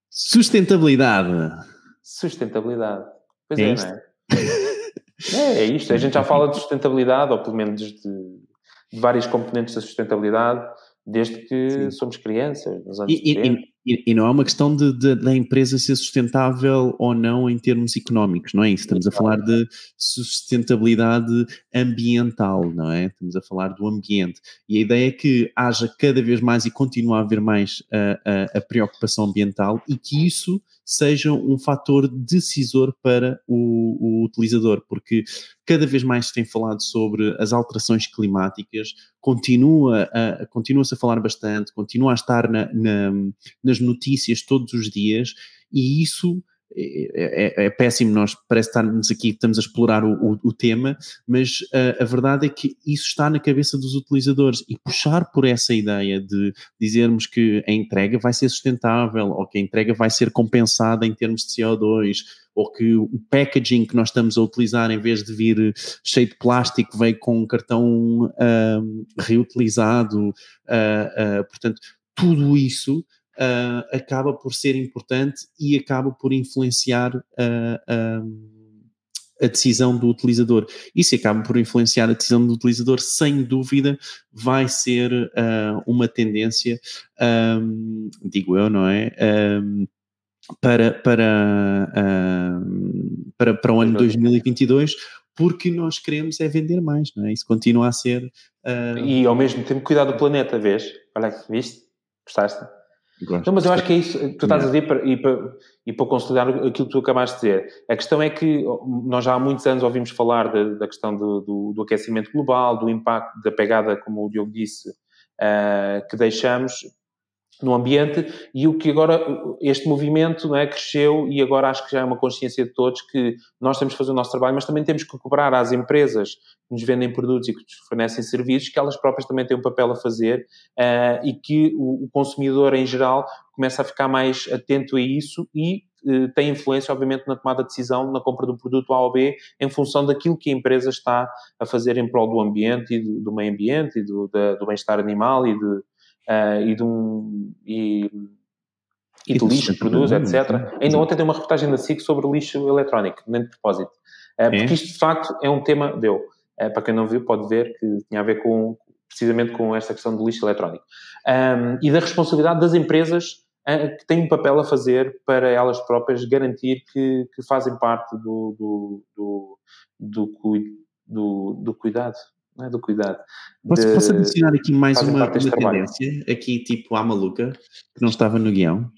Sustentabilidade. Sustentabilidade. Pois é, é não é? é? É isto, a gente já fala de sustentabilidade, ou pelo menos de, de várias componentes da sustentabilidade, desde que Sim. somos crianças, nos anos e, e, e, e, não é uma questão de, de, da empresa ser sustentável ou não em termos económicos, não é isso? Estamos a falar de sustentabilidade ambiental, não é? Estamos a falar do ambiente. E a ideia é que haja cada vez mais e continue a haver mais a, a, a preocupação ambiental e que isso seja um fator decisor para o, o, utilizador, porque cada vez mais se tem falado sobre as alterações climáticas, continua a, continua-se a falar bastante, continua a estar na, na, nas notícias todos os dias, e isso é, é, é, péssimo, nós parece estarmos aqui, estamos a explorar o, o, o tema, mas a, a, verdade é que isso está na cabeça dos utilizadores. E puxar por essa ideia de dizermos que a entrega vai ser sustentável ou que a entrega vai ser compensada em termos de CO2 ou que o packaging que nós estamos a utilizar em vez de vir cheio de plástico veio com um cartão um, reutilizado, uh, uh, portanto tudo isso uh, acaba por ser importante e acaba por influenciar uh, a decisão do utilizador. E se acaba por influenciar a decisão do utilizador, sem dúvida vai ser uh, uma tendência, um, digo eu, não é? Um, para, para, para, para o ano 2022, porque nós queremos é vender mais, não é? Isso continua a ser. Uh... E ao mesmo tempo cuidar do planeta, vês? Olha, viste? Gostaste? Gosto. Não, mas eu acho que é isso que tu estás a dizer para, e, para, e para consolidar aquilo que tu acabaste de dizer. A questão é que nós já há muitos anos ouvimos falar de, da questão do, do, do, aquecimento global, do impacto da pegada, como o Diogo disse, uh, que deixamos no ambiente e o que agora este movimento é, cresceu e agora acho que já é uma consciência de todos que nós temos que fazer o nosso trabalho, mas também temos que cobrar às empresas que nos vendem produtos e que nos fornecem serviços que elas próprias também têm um papel a fazer uh, e que o, o, consumidor em geral começa a ficar mais atento a isso e uh, tem influência obviamente na tomada de decisão na compra do produto A ou B em função daquilo que a empresa está a fazer em prol do ambiente e do, do meio ambiente e do, do bem-estar animal e de uh, e, de um, e, e, e do lixo que produz, etc. Ainda ontem dei uma reportagem da SIC sobre lixo eletrónico, nem de propósito. Uh, porque isto, de facto, é um tema, deu. Uh, para quem não viu, pode ver que tinha a ver com, precisamente com esta questão do lixo eletrónico. Um, e da responsabilidade das empresas que têm um papel a fazer para elas próprias garantir que, que fazem parte do, do, do, do, do, do cuidado não é do cuidado. Posso, de... posso adicionar aqui mais uma, uma tendência, aqui tipo à maluca, que não estava no guião?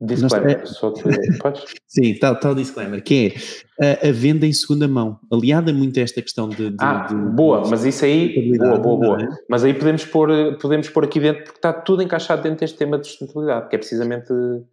Disclaimer, Nós, só Podes? Sim, tal, tal disclaimer, que é a, a, venda em segunda mão, aliada muito a esta questão de... de ah, de, boa, de, mas isso aí, boa, boa, boa. É? Mas aí podemos pôr, podemos pôr aqui dentro, porque está tudo encaixado dentro deste tema de sustentabilidade, que é precisamente, uh,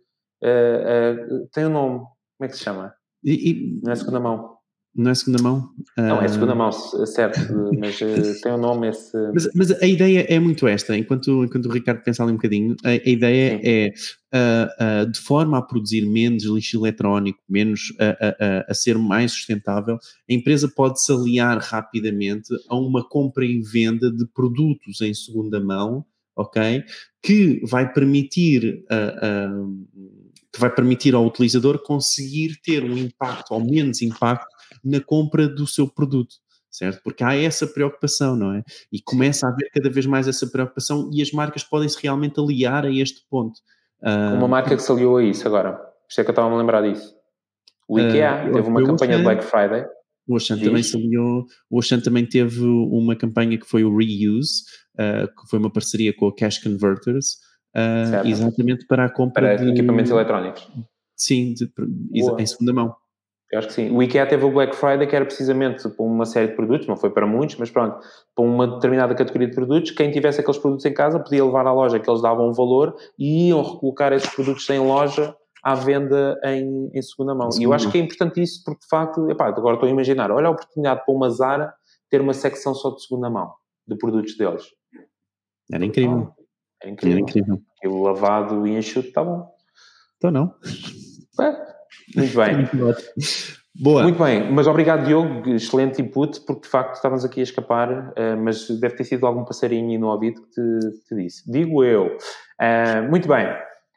uh, tem um nome, como é que se chama? E, e, não é segunda mão. Não é segunda mão? Não, é segunda mão, certo, mas eh, tem o um nome esse... Mas, mas, a ideia é muito esta, enquanto, enquanto o Ricardo pensa ali um bocadinho, a, a ideia Sim. é, uh, uh, de forma a produzir menos lixo eletrónico, menos uh, a ser mais sustentável, a empresa pode se aliar rapidamente a uma compra e venda de produtos em segunda mão, ok? Que vai permitir que vai permitir ao utilizador conseguir ter um impacto ou menos impacto na compra do seu produto, certo? Porque há essa preocupação, não é? E começa a haver cada vez mais essa preocupação e as marcas podem-se realmente aliar a este ponto. Uh, uma marca que se aliou a isso agora, isto é que eu estava a me lembrar disso. O IKEA uh, teve uma campanha de Black Friday. O Oxan também se aliou, o Oxan também teve uma campanha que foi o Reuse, uh, que foi uma parceria com a Cash Converters, exatamente para a compra para de equipamentos eletrónicos. Sim, de, em segunda mão. Eu acho que sim. O IKEA teve o Black Friday que era precisamente para uma série de produtos, não foi para muitos, mas pronto, para uma determinada categoria de produtos, quem tivesse aqueles produtos em casa podia levar à loja que eles davam um valor e iam recolocar esses produtos em loja à venda em, em segunda mão. Sim. E eu acho que é importante isso porque, de facto, epá, agora estou a imaginar, olha a oportunidade para uma Zara ter uma secção só de segunda mão, de produtos deles. Era incrível. Era incrível. Era incrível. O lavado e enxuto está bom. Então não. É. Muito bem. Boa. Muito bem, mas obrigado Diogo, excelente input, porque de facto estávamos aqui a escapar, uh, mas deve ter sido algum passarinho no ouvido que te, te disse. Digo eu. Uh, muito bem,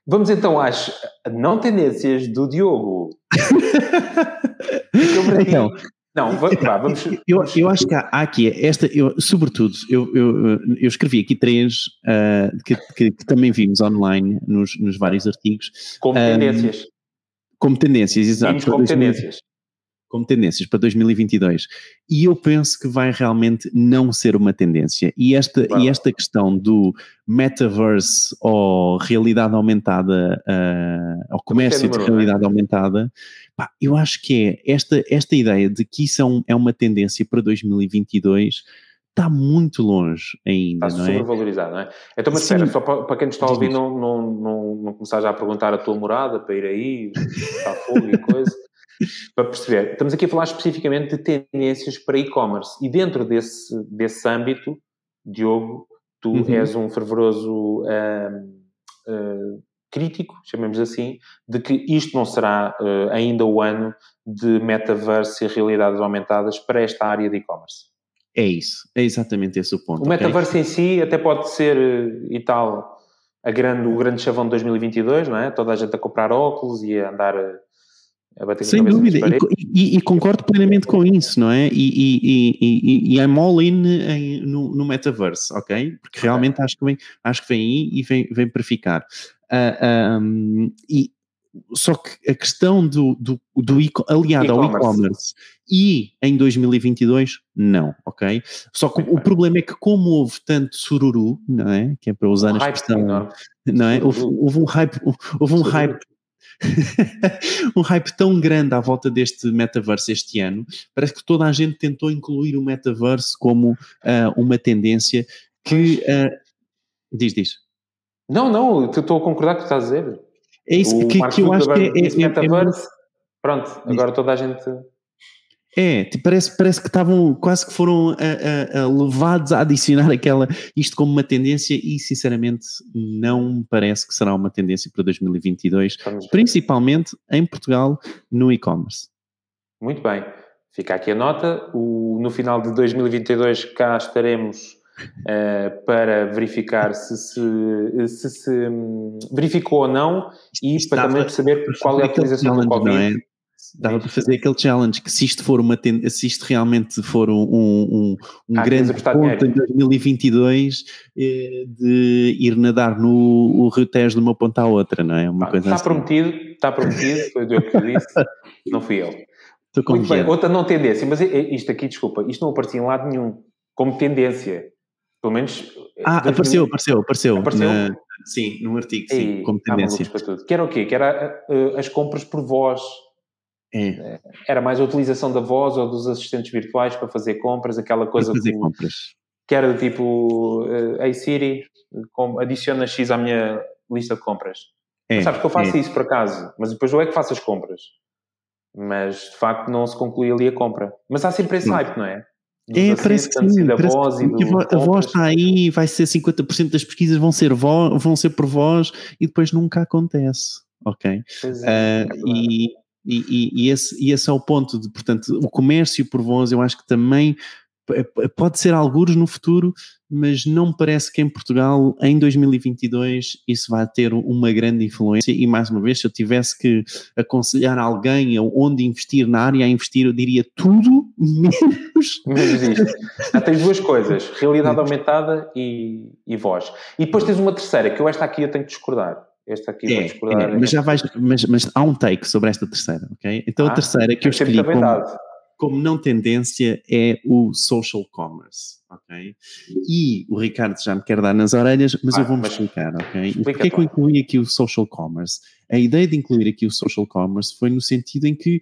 vamos então às não tendências do Diogo. então, não, vá, vamos, eu, eu acho que há, há aqui esta, eu, sobretudo, eu, eu, eu escrevi aqui três uh, que, que, que, também vimos online nos, nos vários artigos. Como tendências. Como tendências, exato. Como tendências. Como tendências para 2022. E eu penso que vai realmente não ser uma tendência. E esta, e esta questão do metaverse ou realidade aumentada, uh, ou comércio de realidade aumentada, pá, eu acho que é esta, esta ideia de que isso é, um, é uma tendência para 2022 está muito longe ainda. Está não é? não é? Então, mas espera, só para, para quem nos está a ouvir não, não, não, não começar já a perguntar a tua morada para ir aí, está fogo e coisa. para perceber, estamos aqui a falar especificamente de tendências para e-commerce e dentro desse, desse âmbito, Diogo, tu uhum. és um fervoroso uh, uh, crítico, chamemos assim, de que isto não será uh, ainda o ano de metaverse e realidades aumentadas para esta área de e-commerce. É isso, é exatamente esse o ponto. O metaverso okay? em si até pode ser eh, e tal a grande, o grande chavão de 2022, não é? Toda a gente a comprar óculos e a andar eh, a bater Sem dúvida, e, e, e, concordo plenamente com isso, não é? E, e, e, e I'm all in em, no, no metaverse, ok? Porque realmente acho que vem, acho que vem aí e vem, vem para ficar. Uh, ah, um, e, só que a questão do, do, do aliado ao e-commerce e em 2022, não, ok? Só que o problema é que como houve tanto sururu, não é? Que é para usar um a expressão, não, não é? Houve, houve, um hype, houve um hype um hype tão grande à volta deste metaverso este ano, parece que toda a gente tentou incluir o metaverso como uh, uma tendência que uh, diz, diz. Não, não, estou a concordar com o que estás a dizer. É isso que, que, eu acho que é, é, é, Pronto, agora toda a gente. É, tipo, parece, parece que estavam, quase que foram a, a, a levados a adicionar aquela, isto como uma tendência e sinceramente não parece que será uma tendência para 2022, principalmente em Portugal no e-commerce. Muito bem, fica aqui a nota, o, no final de 2022 cá estaremos uh, para verificar se se, se se, hum, verificou ou não e para também perceber qual é a utilização do Covid. É? Dava para fazer aquele challenge que se isto for uma se isto realmente for um, um, um ah, grande ponto em 2022 eh, de ir nadar no Rio Tejo de uma ponta à outra, não é? Uma ah, coisa está assim. prometido, está prometido, foi o que disse, não fui eu. Muito bem, outra não tendência, mas isto aqui, desculpa, isto não aparecia em lado nenhum como tendência. Pelo menos. Ah, apareceu, apareceu, apareceu. Apareceu? Na, sim, num artigo, sim, e, como tendência. Que era o quê? Que era uh, as compras por voz. É. Eh, era mais a utilização da voz ou dos assistentes virtuais para fazer compras, aquela coisa para fazer que, compras. que era do tipo, uh, hey Siri, com, adiciona X à minha lista de compras. É, sabes que eu faço é. isso por acaso, mas depois eu é que faço as compras. Mas de facto não se conclui ali a compra. Mas há sempre esse hype, não é? É, parece que sim. Parece voz que, que a voz está aí, vai ser 50% das pesquisas vão ser, vo, vão ser por voz e depois nunca acontece. Ok? É, uh, e, e, e, esse, e esse é o ponto de, portanto, o comércio por voz eu acho que também pode ser algures no futuro, mas não me parece que em Portugal, em 2022, isso vai ter uma grande influência. E mais uma vez, se eu tivesse que aconselhar alguém onde investir na área a investir, eu diria tudo menos. Menos isto. Já tens duas coisas: realidade aumentada e, e voz. E depois tens uma terceira, que eu esta aqui eu tenho que discordar. Esta aqui é, vou discordar. É, mas já vais, mas, mas há um take sobre esta terceira, ok? Então ah, a terceira que eu escrevi. Como, como não tendência é o social commerce, ok? E o Ricardo já me quer dar nas orelhas, mas ah, eu vou-me explicar, ok? Porquê é que eu incluí aqui o social commerce? A ideia de incluir aqui o social commerce foi no sentido em que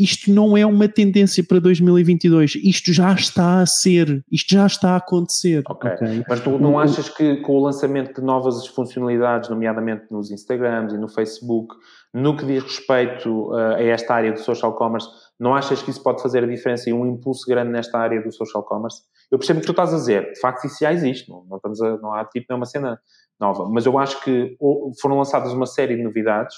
isto não é uma tendência para 2022, isto já está a ser, isto já está a acontecer. Ok, okay? mas tu não achas que com o lançamento de novas funcionalidades, nomeadamente nos Instagrams e no Facebook, no que diz respeito uh, a esta área do social commerce, não achas que isso pode fazer a diferença e um impulso grande nesta área do social commerce? Eu percebo o que tu estás a dizer, de facto isso já existe, não, não, estamos a, não há tipo, não é uma cena nova, mas eu acho que foram lançadas uma série de novidades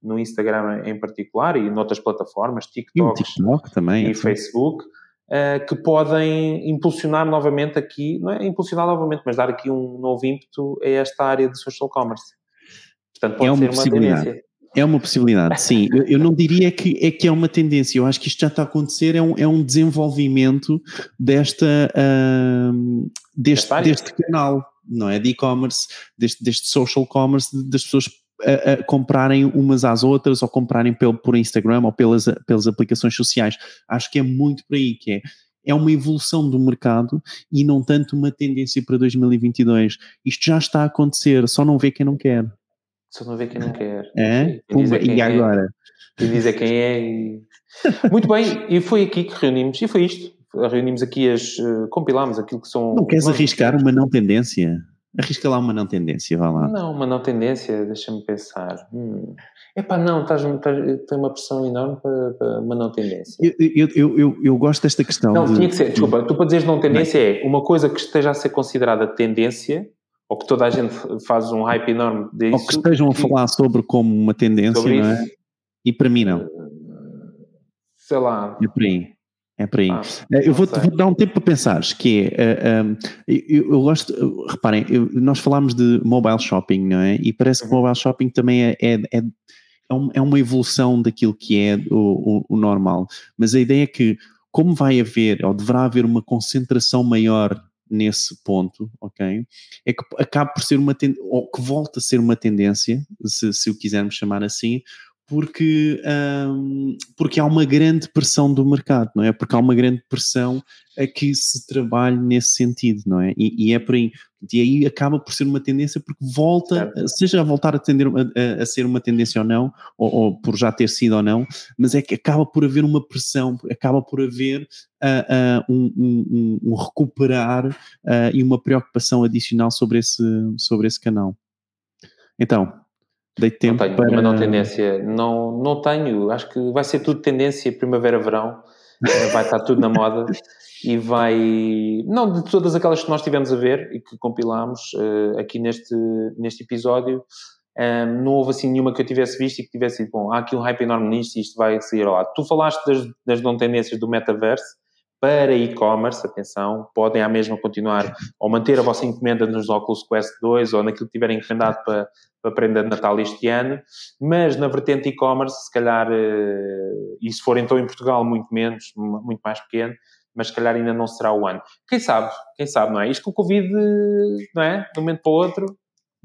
no Instagram em particular e noutras plataformas, TikTok, TikTok também, e Facebook, uh, que podem impulsionar novamente aqui, não é impulsionar novamente, mas dar aqui um novo ímpeto a esta área de social commerce. Portanto, pode é uma ser uma tendência. É uma possibilidade, sim. Eu, eu, não diria que é que é uma tendência, eu acho que isto já está a acontecer, é um, é um desenvolvimento desta, uh, deste, deste canal, não é? De e-commerce, deste, deste social commerce, das pessoas a, a comprarem umas às outras ou comprarem pelo, por Instagram ou pelas, pelas aplicações sociais. Acho que é muito por aí que é. É uma evolução do mercado e não tanto uma tendência para 2022. Isto já está a acontecer, só não vê quem não quer. Só não vê quem não quer. É? Pumba, é e agora? É, quem diz é quem é. E... Muito bem, e foi aqui que reunimos, e foi isto. Reunimos aqui as. Uh, compilámos aquilo que são. Não queres arriscar uma não tendência? Arrisca lá uma não tendência, vá lá. Não, uma não tendência, deixa-me pensar. Hum. Epá, não, estás, estás, tem uma pressão enorme para, para uma não tendência. Eu, eu, eu, eu, gosto desta questão. Não, de... tinha que ser, desculpa, tu para dizeres não tendência é uma coisa que esteja a ser considerada tendência, ou que toda a gente faz um hype enorme disso. Ou que estejam a falar sobre como uma tendência, não é? E para mim não. Sei lá. É por aí. É por aí. Ah, eh, eu vou-te vou dar um tempo para pensares, que é, uh, um, eu, eu, gosto, reparem, eu, nós falámos de mobile shopping, não é? E parece que uhum. mobile shopping também é, é, é, é uma evolução daquilo que é o, o, o, normal. Mas a ideia é que, como vai haver, ou deverá haver uma concentração maior nesse ponto, ok? É que acaba por ser uma tendência, ou que volta a ser uma tendência, se, se o quisermos chamar assim, porque, um, porque há uma grande pressão do mercado, não é? Porque há uma grande pressão a que se trabalhe nesse sentido, não é? E, e é por aí. E aí acaba por ser uma tendência porque volta, certo. seja a voltar a, tender, a, a, ser uma tendência ou não, ou, ou, por já ter sido ou não, mas é que acaba por haver uma pressão, acaba por haver uh, uh, um, um, um, recuperar uh, e uma preocupação adicional sobre esse, sobre esse canal. Então, Dei tempo não tenho, para... Não tendência, não, não tenho, acho que vai ser tudo tendência primavera-verão, eh, vai estar tudo na moda. E vai, não de todas aquelas que nós tivemos a ver e que compilámos uh, aqui neste, neste episódio, um, ehm, não houve assim nenhuma que eu tivesse visto e que tivesse sido, bom, há aqui um hype enorme nisto e isto vai sair lá. Tu falaste das, das não tendências do metaverso, para e-commerce, atenção, podem à mesma continuar ou manter a vossa encomenda nos Oculus Quest 2 ou naquilo que tiverem encomendado para, para prenda de Natal este ano, mas na vertente e-commerce, se calhar, eh, e se for então em Portugal, muito menos, muito mais pequeno, mas se calhar ainda não será o ano. Quem sabe? Quem sabe, não é? Isto com o Covid, não é? De um momento para o outro.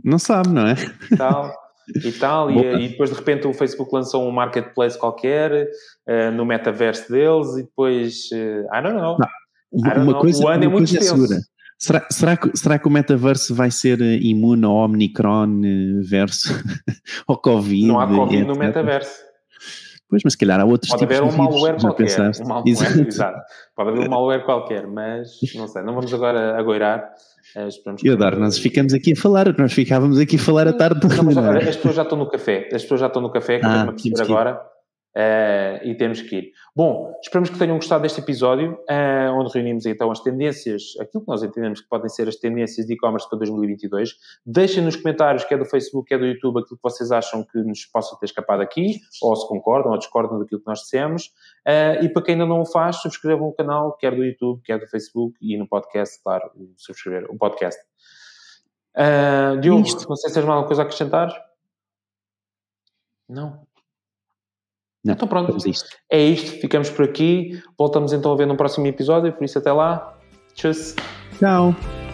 Não sabe, não é? Tal e tal, e, e, depois de repente o Facebook lançou um marketplace qualquer uh, no metaverso deles e depois, uh, I don't know. Não, uma, I don't know. Coisa, o ano é muito é segura. Será, será, que, será que o metaverso vai ser eh, imune ao Omicron verso ao Covid? Não há Covid etc. no metaverso. Pois, mas se calhar há outros Pode tipos haver um malware qualquer. Um malware, exato. Pode haver um malware qualquer, mas não sei, não vamos agora agoirar. Uh, e Adoro, nós ficamos aqui a falar, nós ficávamos aqui a falar a tarde toda. As pessoas já estão no café, as pessoas já estão no café, que ah, eu agora. Uh, e temos que ir. Bom, esperamos que tenham gostado deste episódio, uh, onde reunimos então as tendências, aquilo que nós entendemos que podem ser as tendências de e-commerce para 2022. Deixem nos comentários, quer do Facebook, quer do YouTube, aquilo que vocês acham que nos possa ter escapado aqui, ou se concordam ou discordam daquilo que nós dissemos. Uh, e para quem ainda não o faz, subscrevam o canal, quer do YouTube, quer do Facebook, e no podcast, claro, subscrever o podcast. Uh, Diogo, Isto. não sei se tens mais alguma coisa a acrescentar? Não. Não, então pronto, isto. é isto, ficamos por aqui. Voltamos então a ver no próximo episódio, por isso até lá. Tchau. Tchau.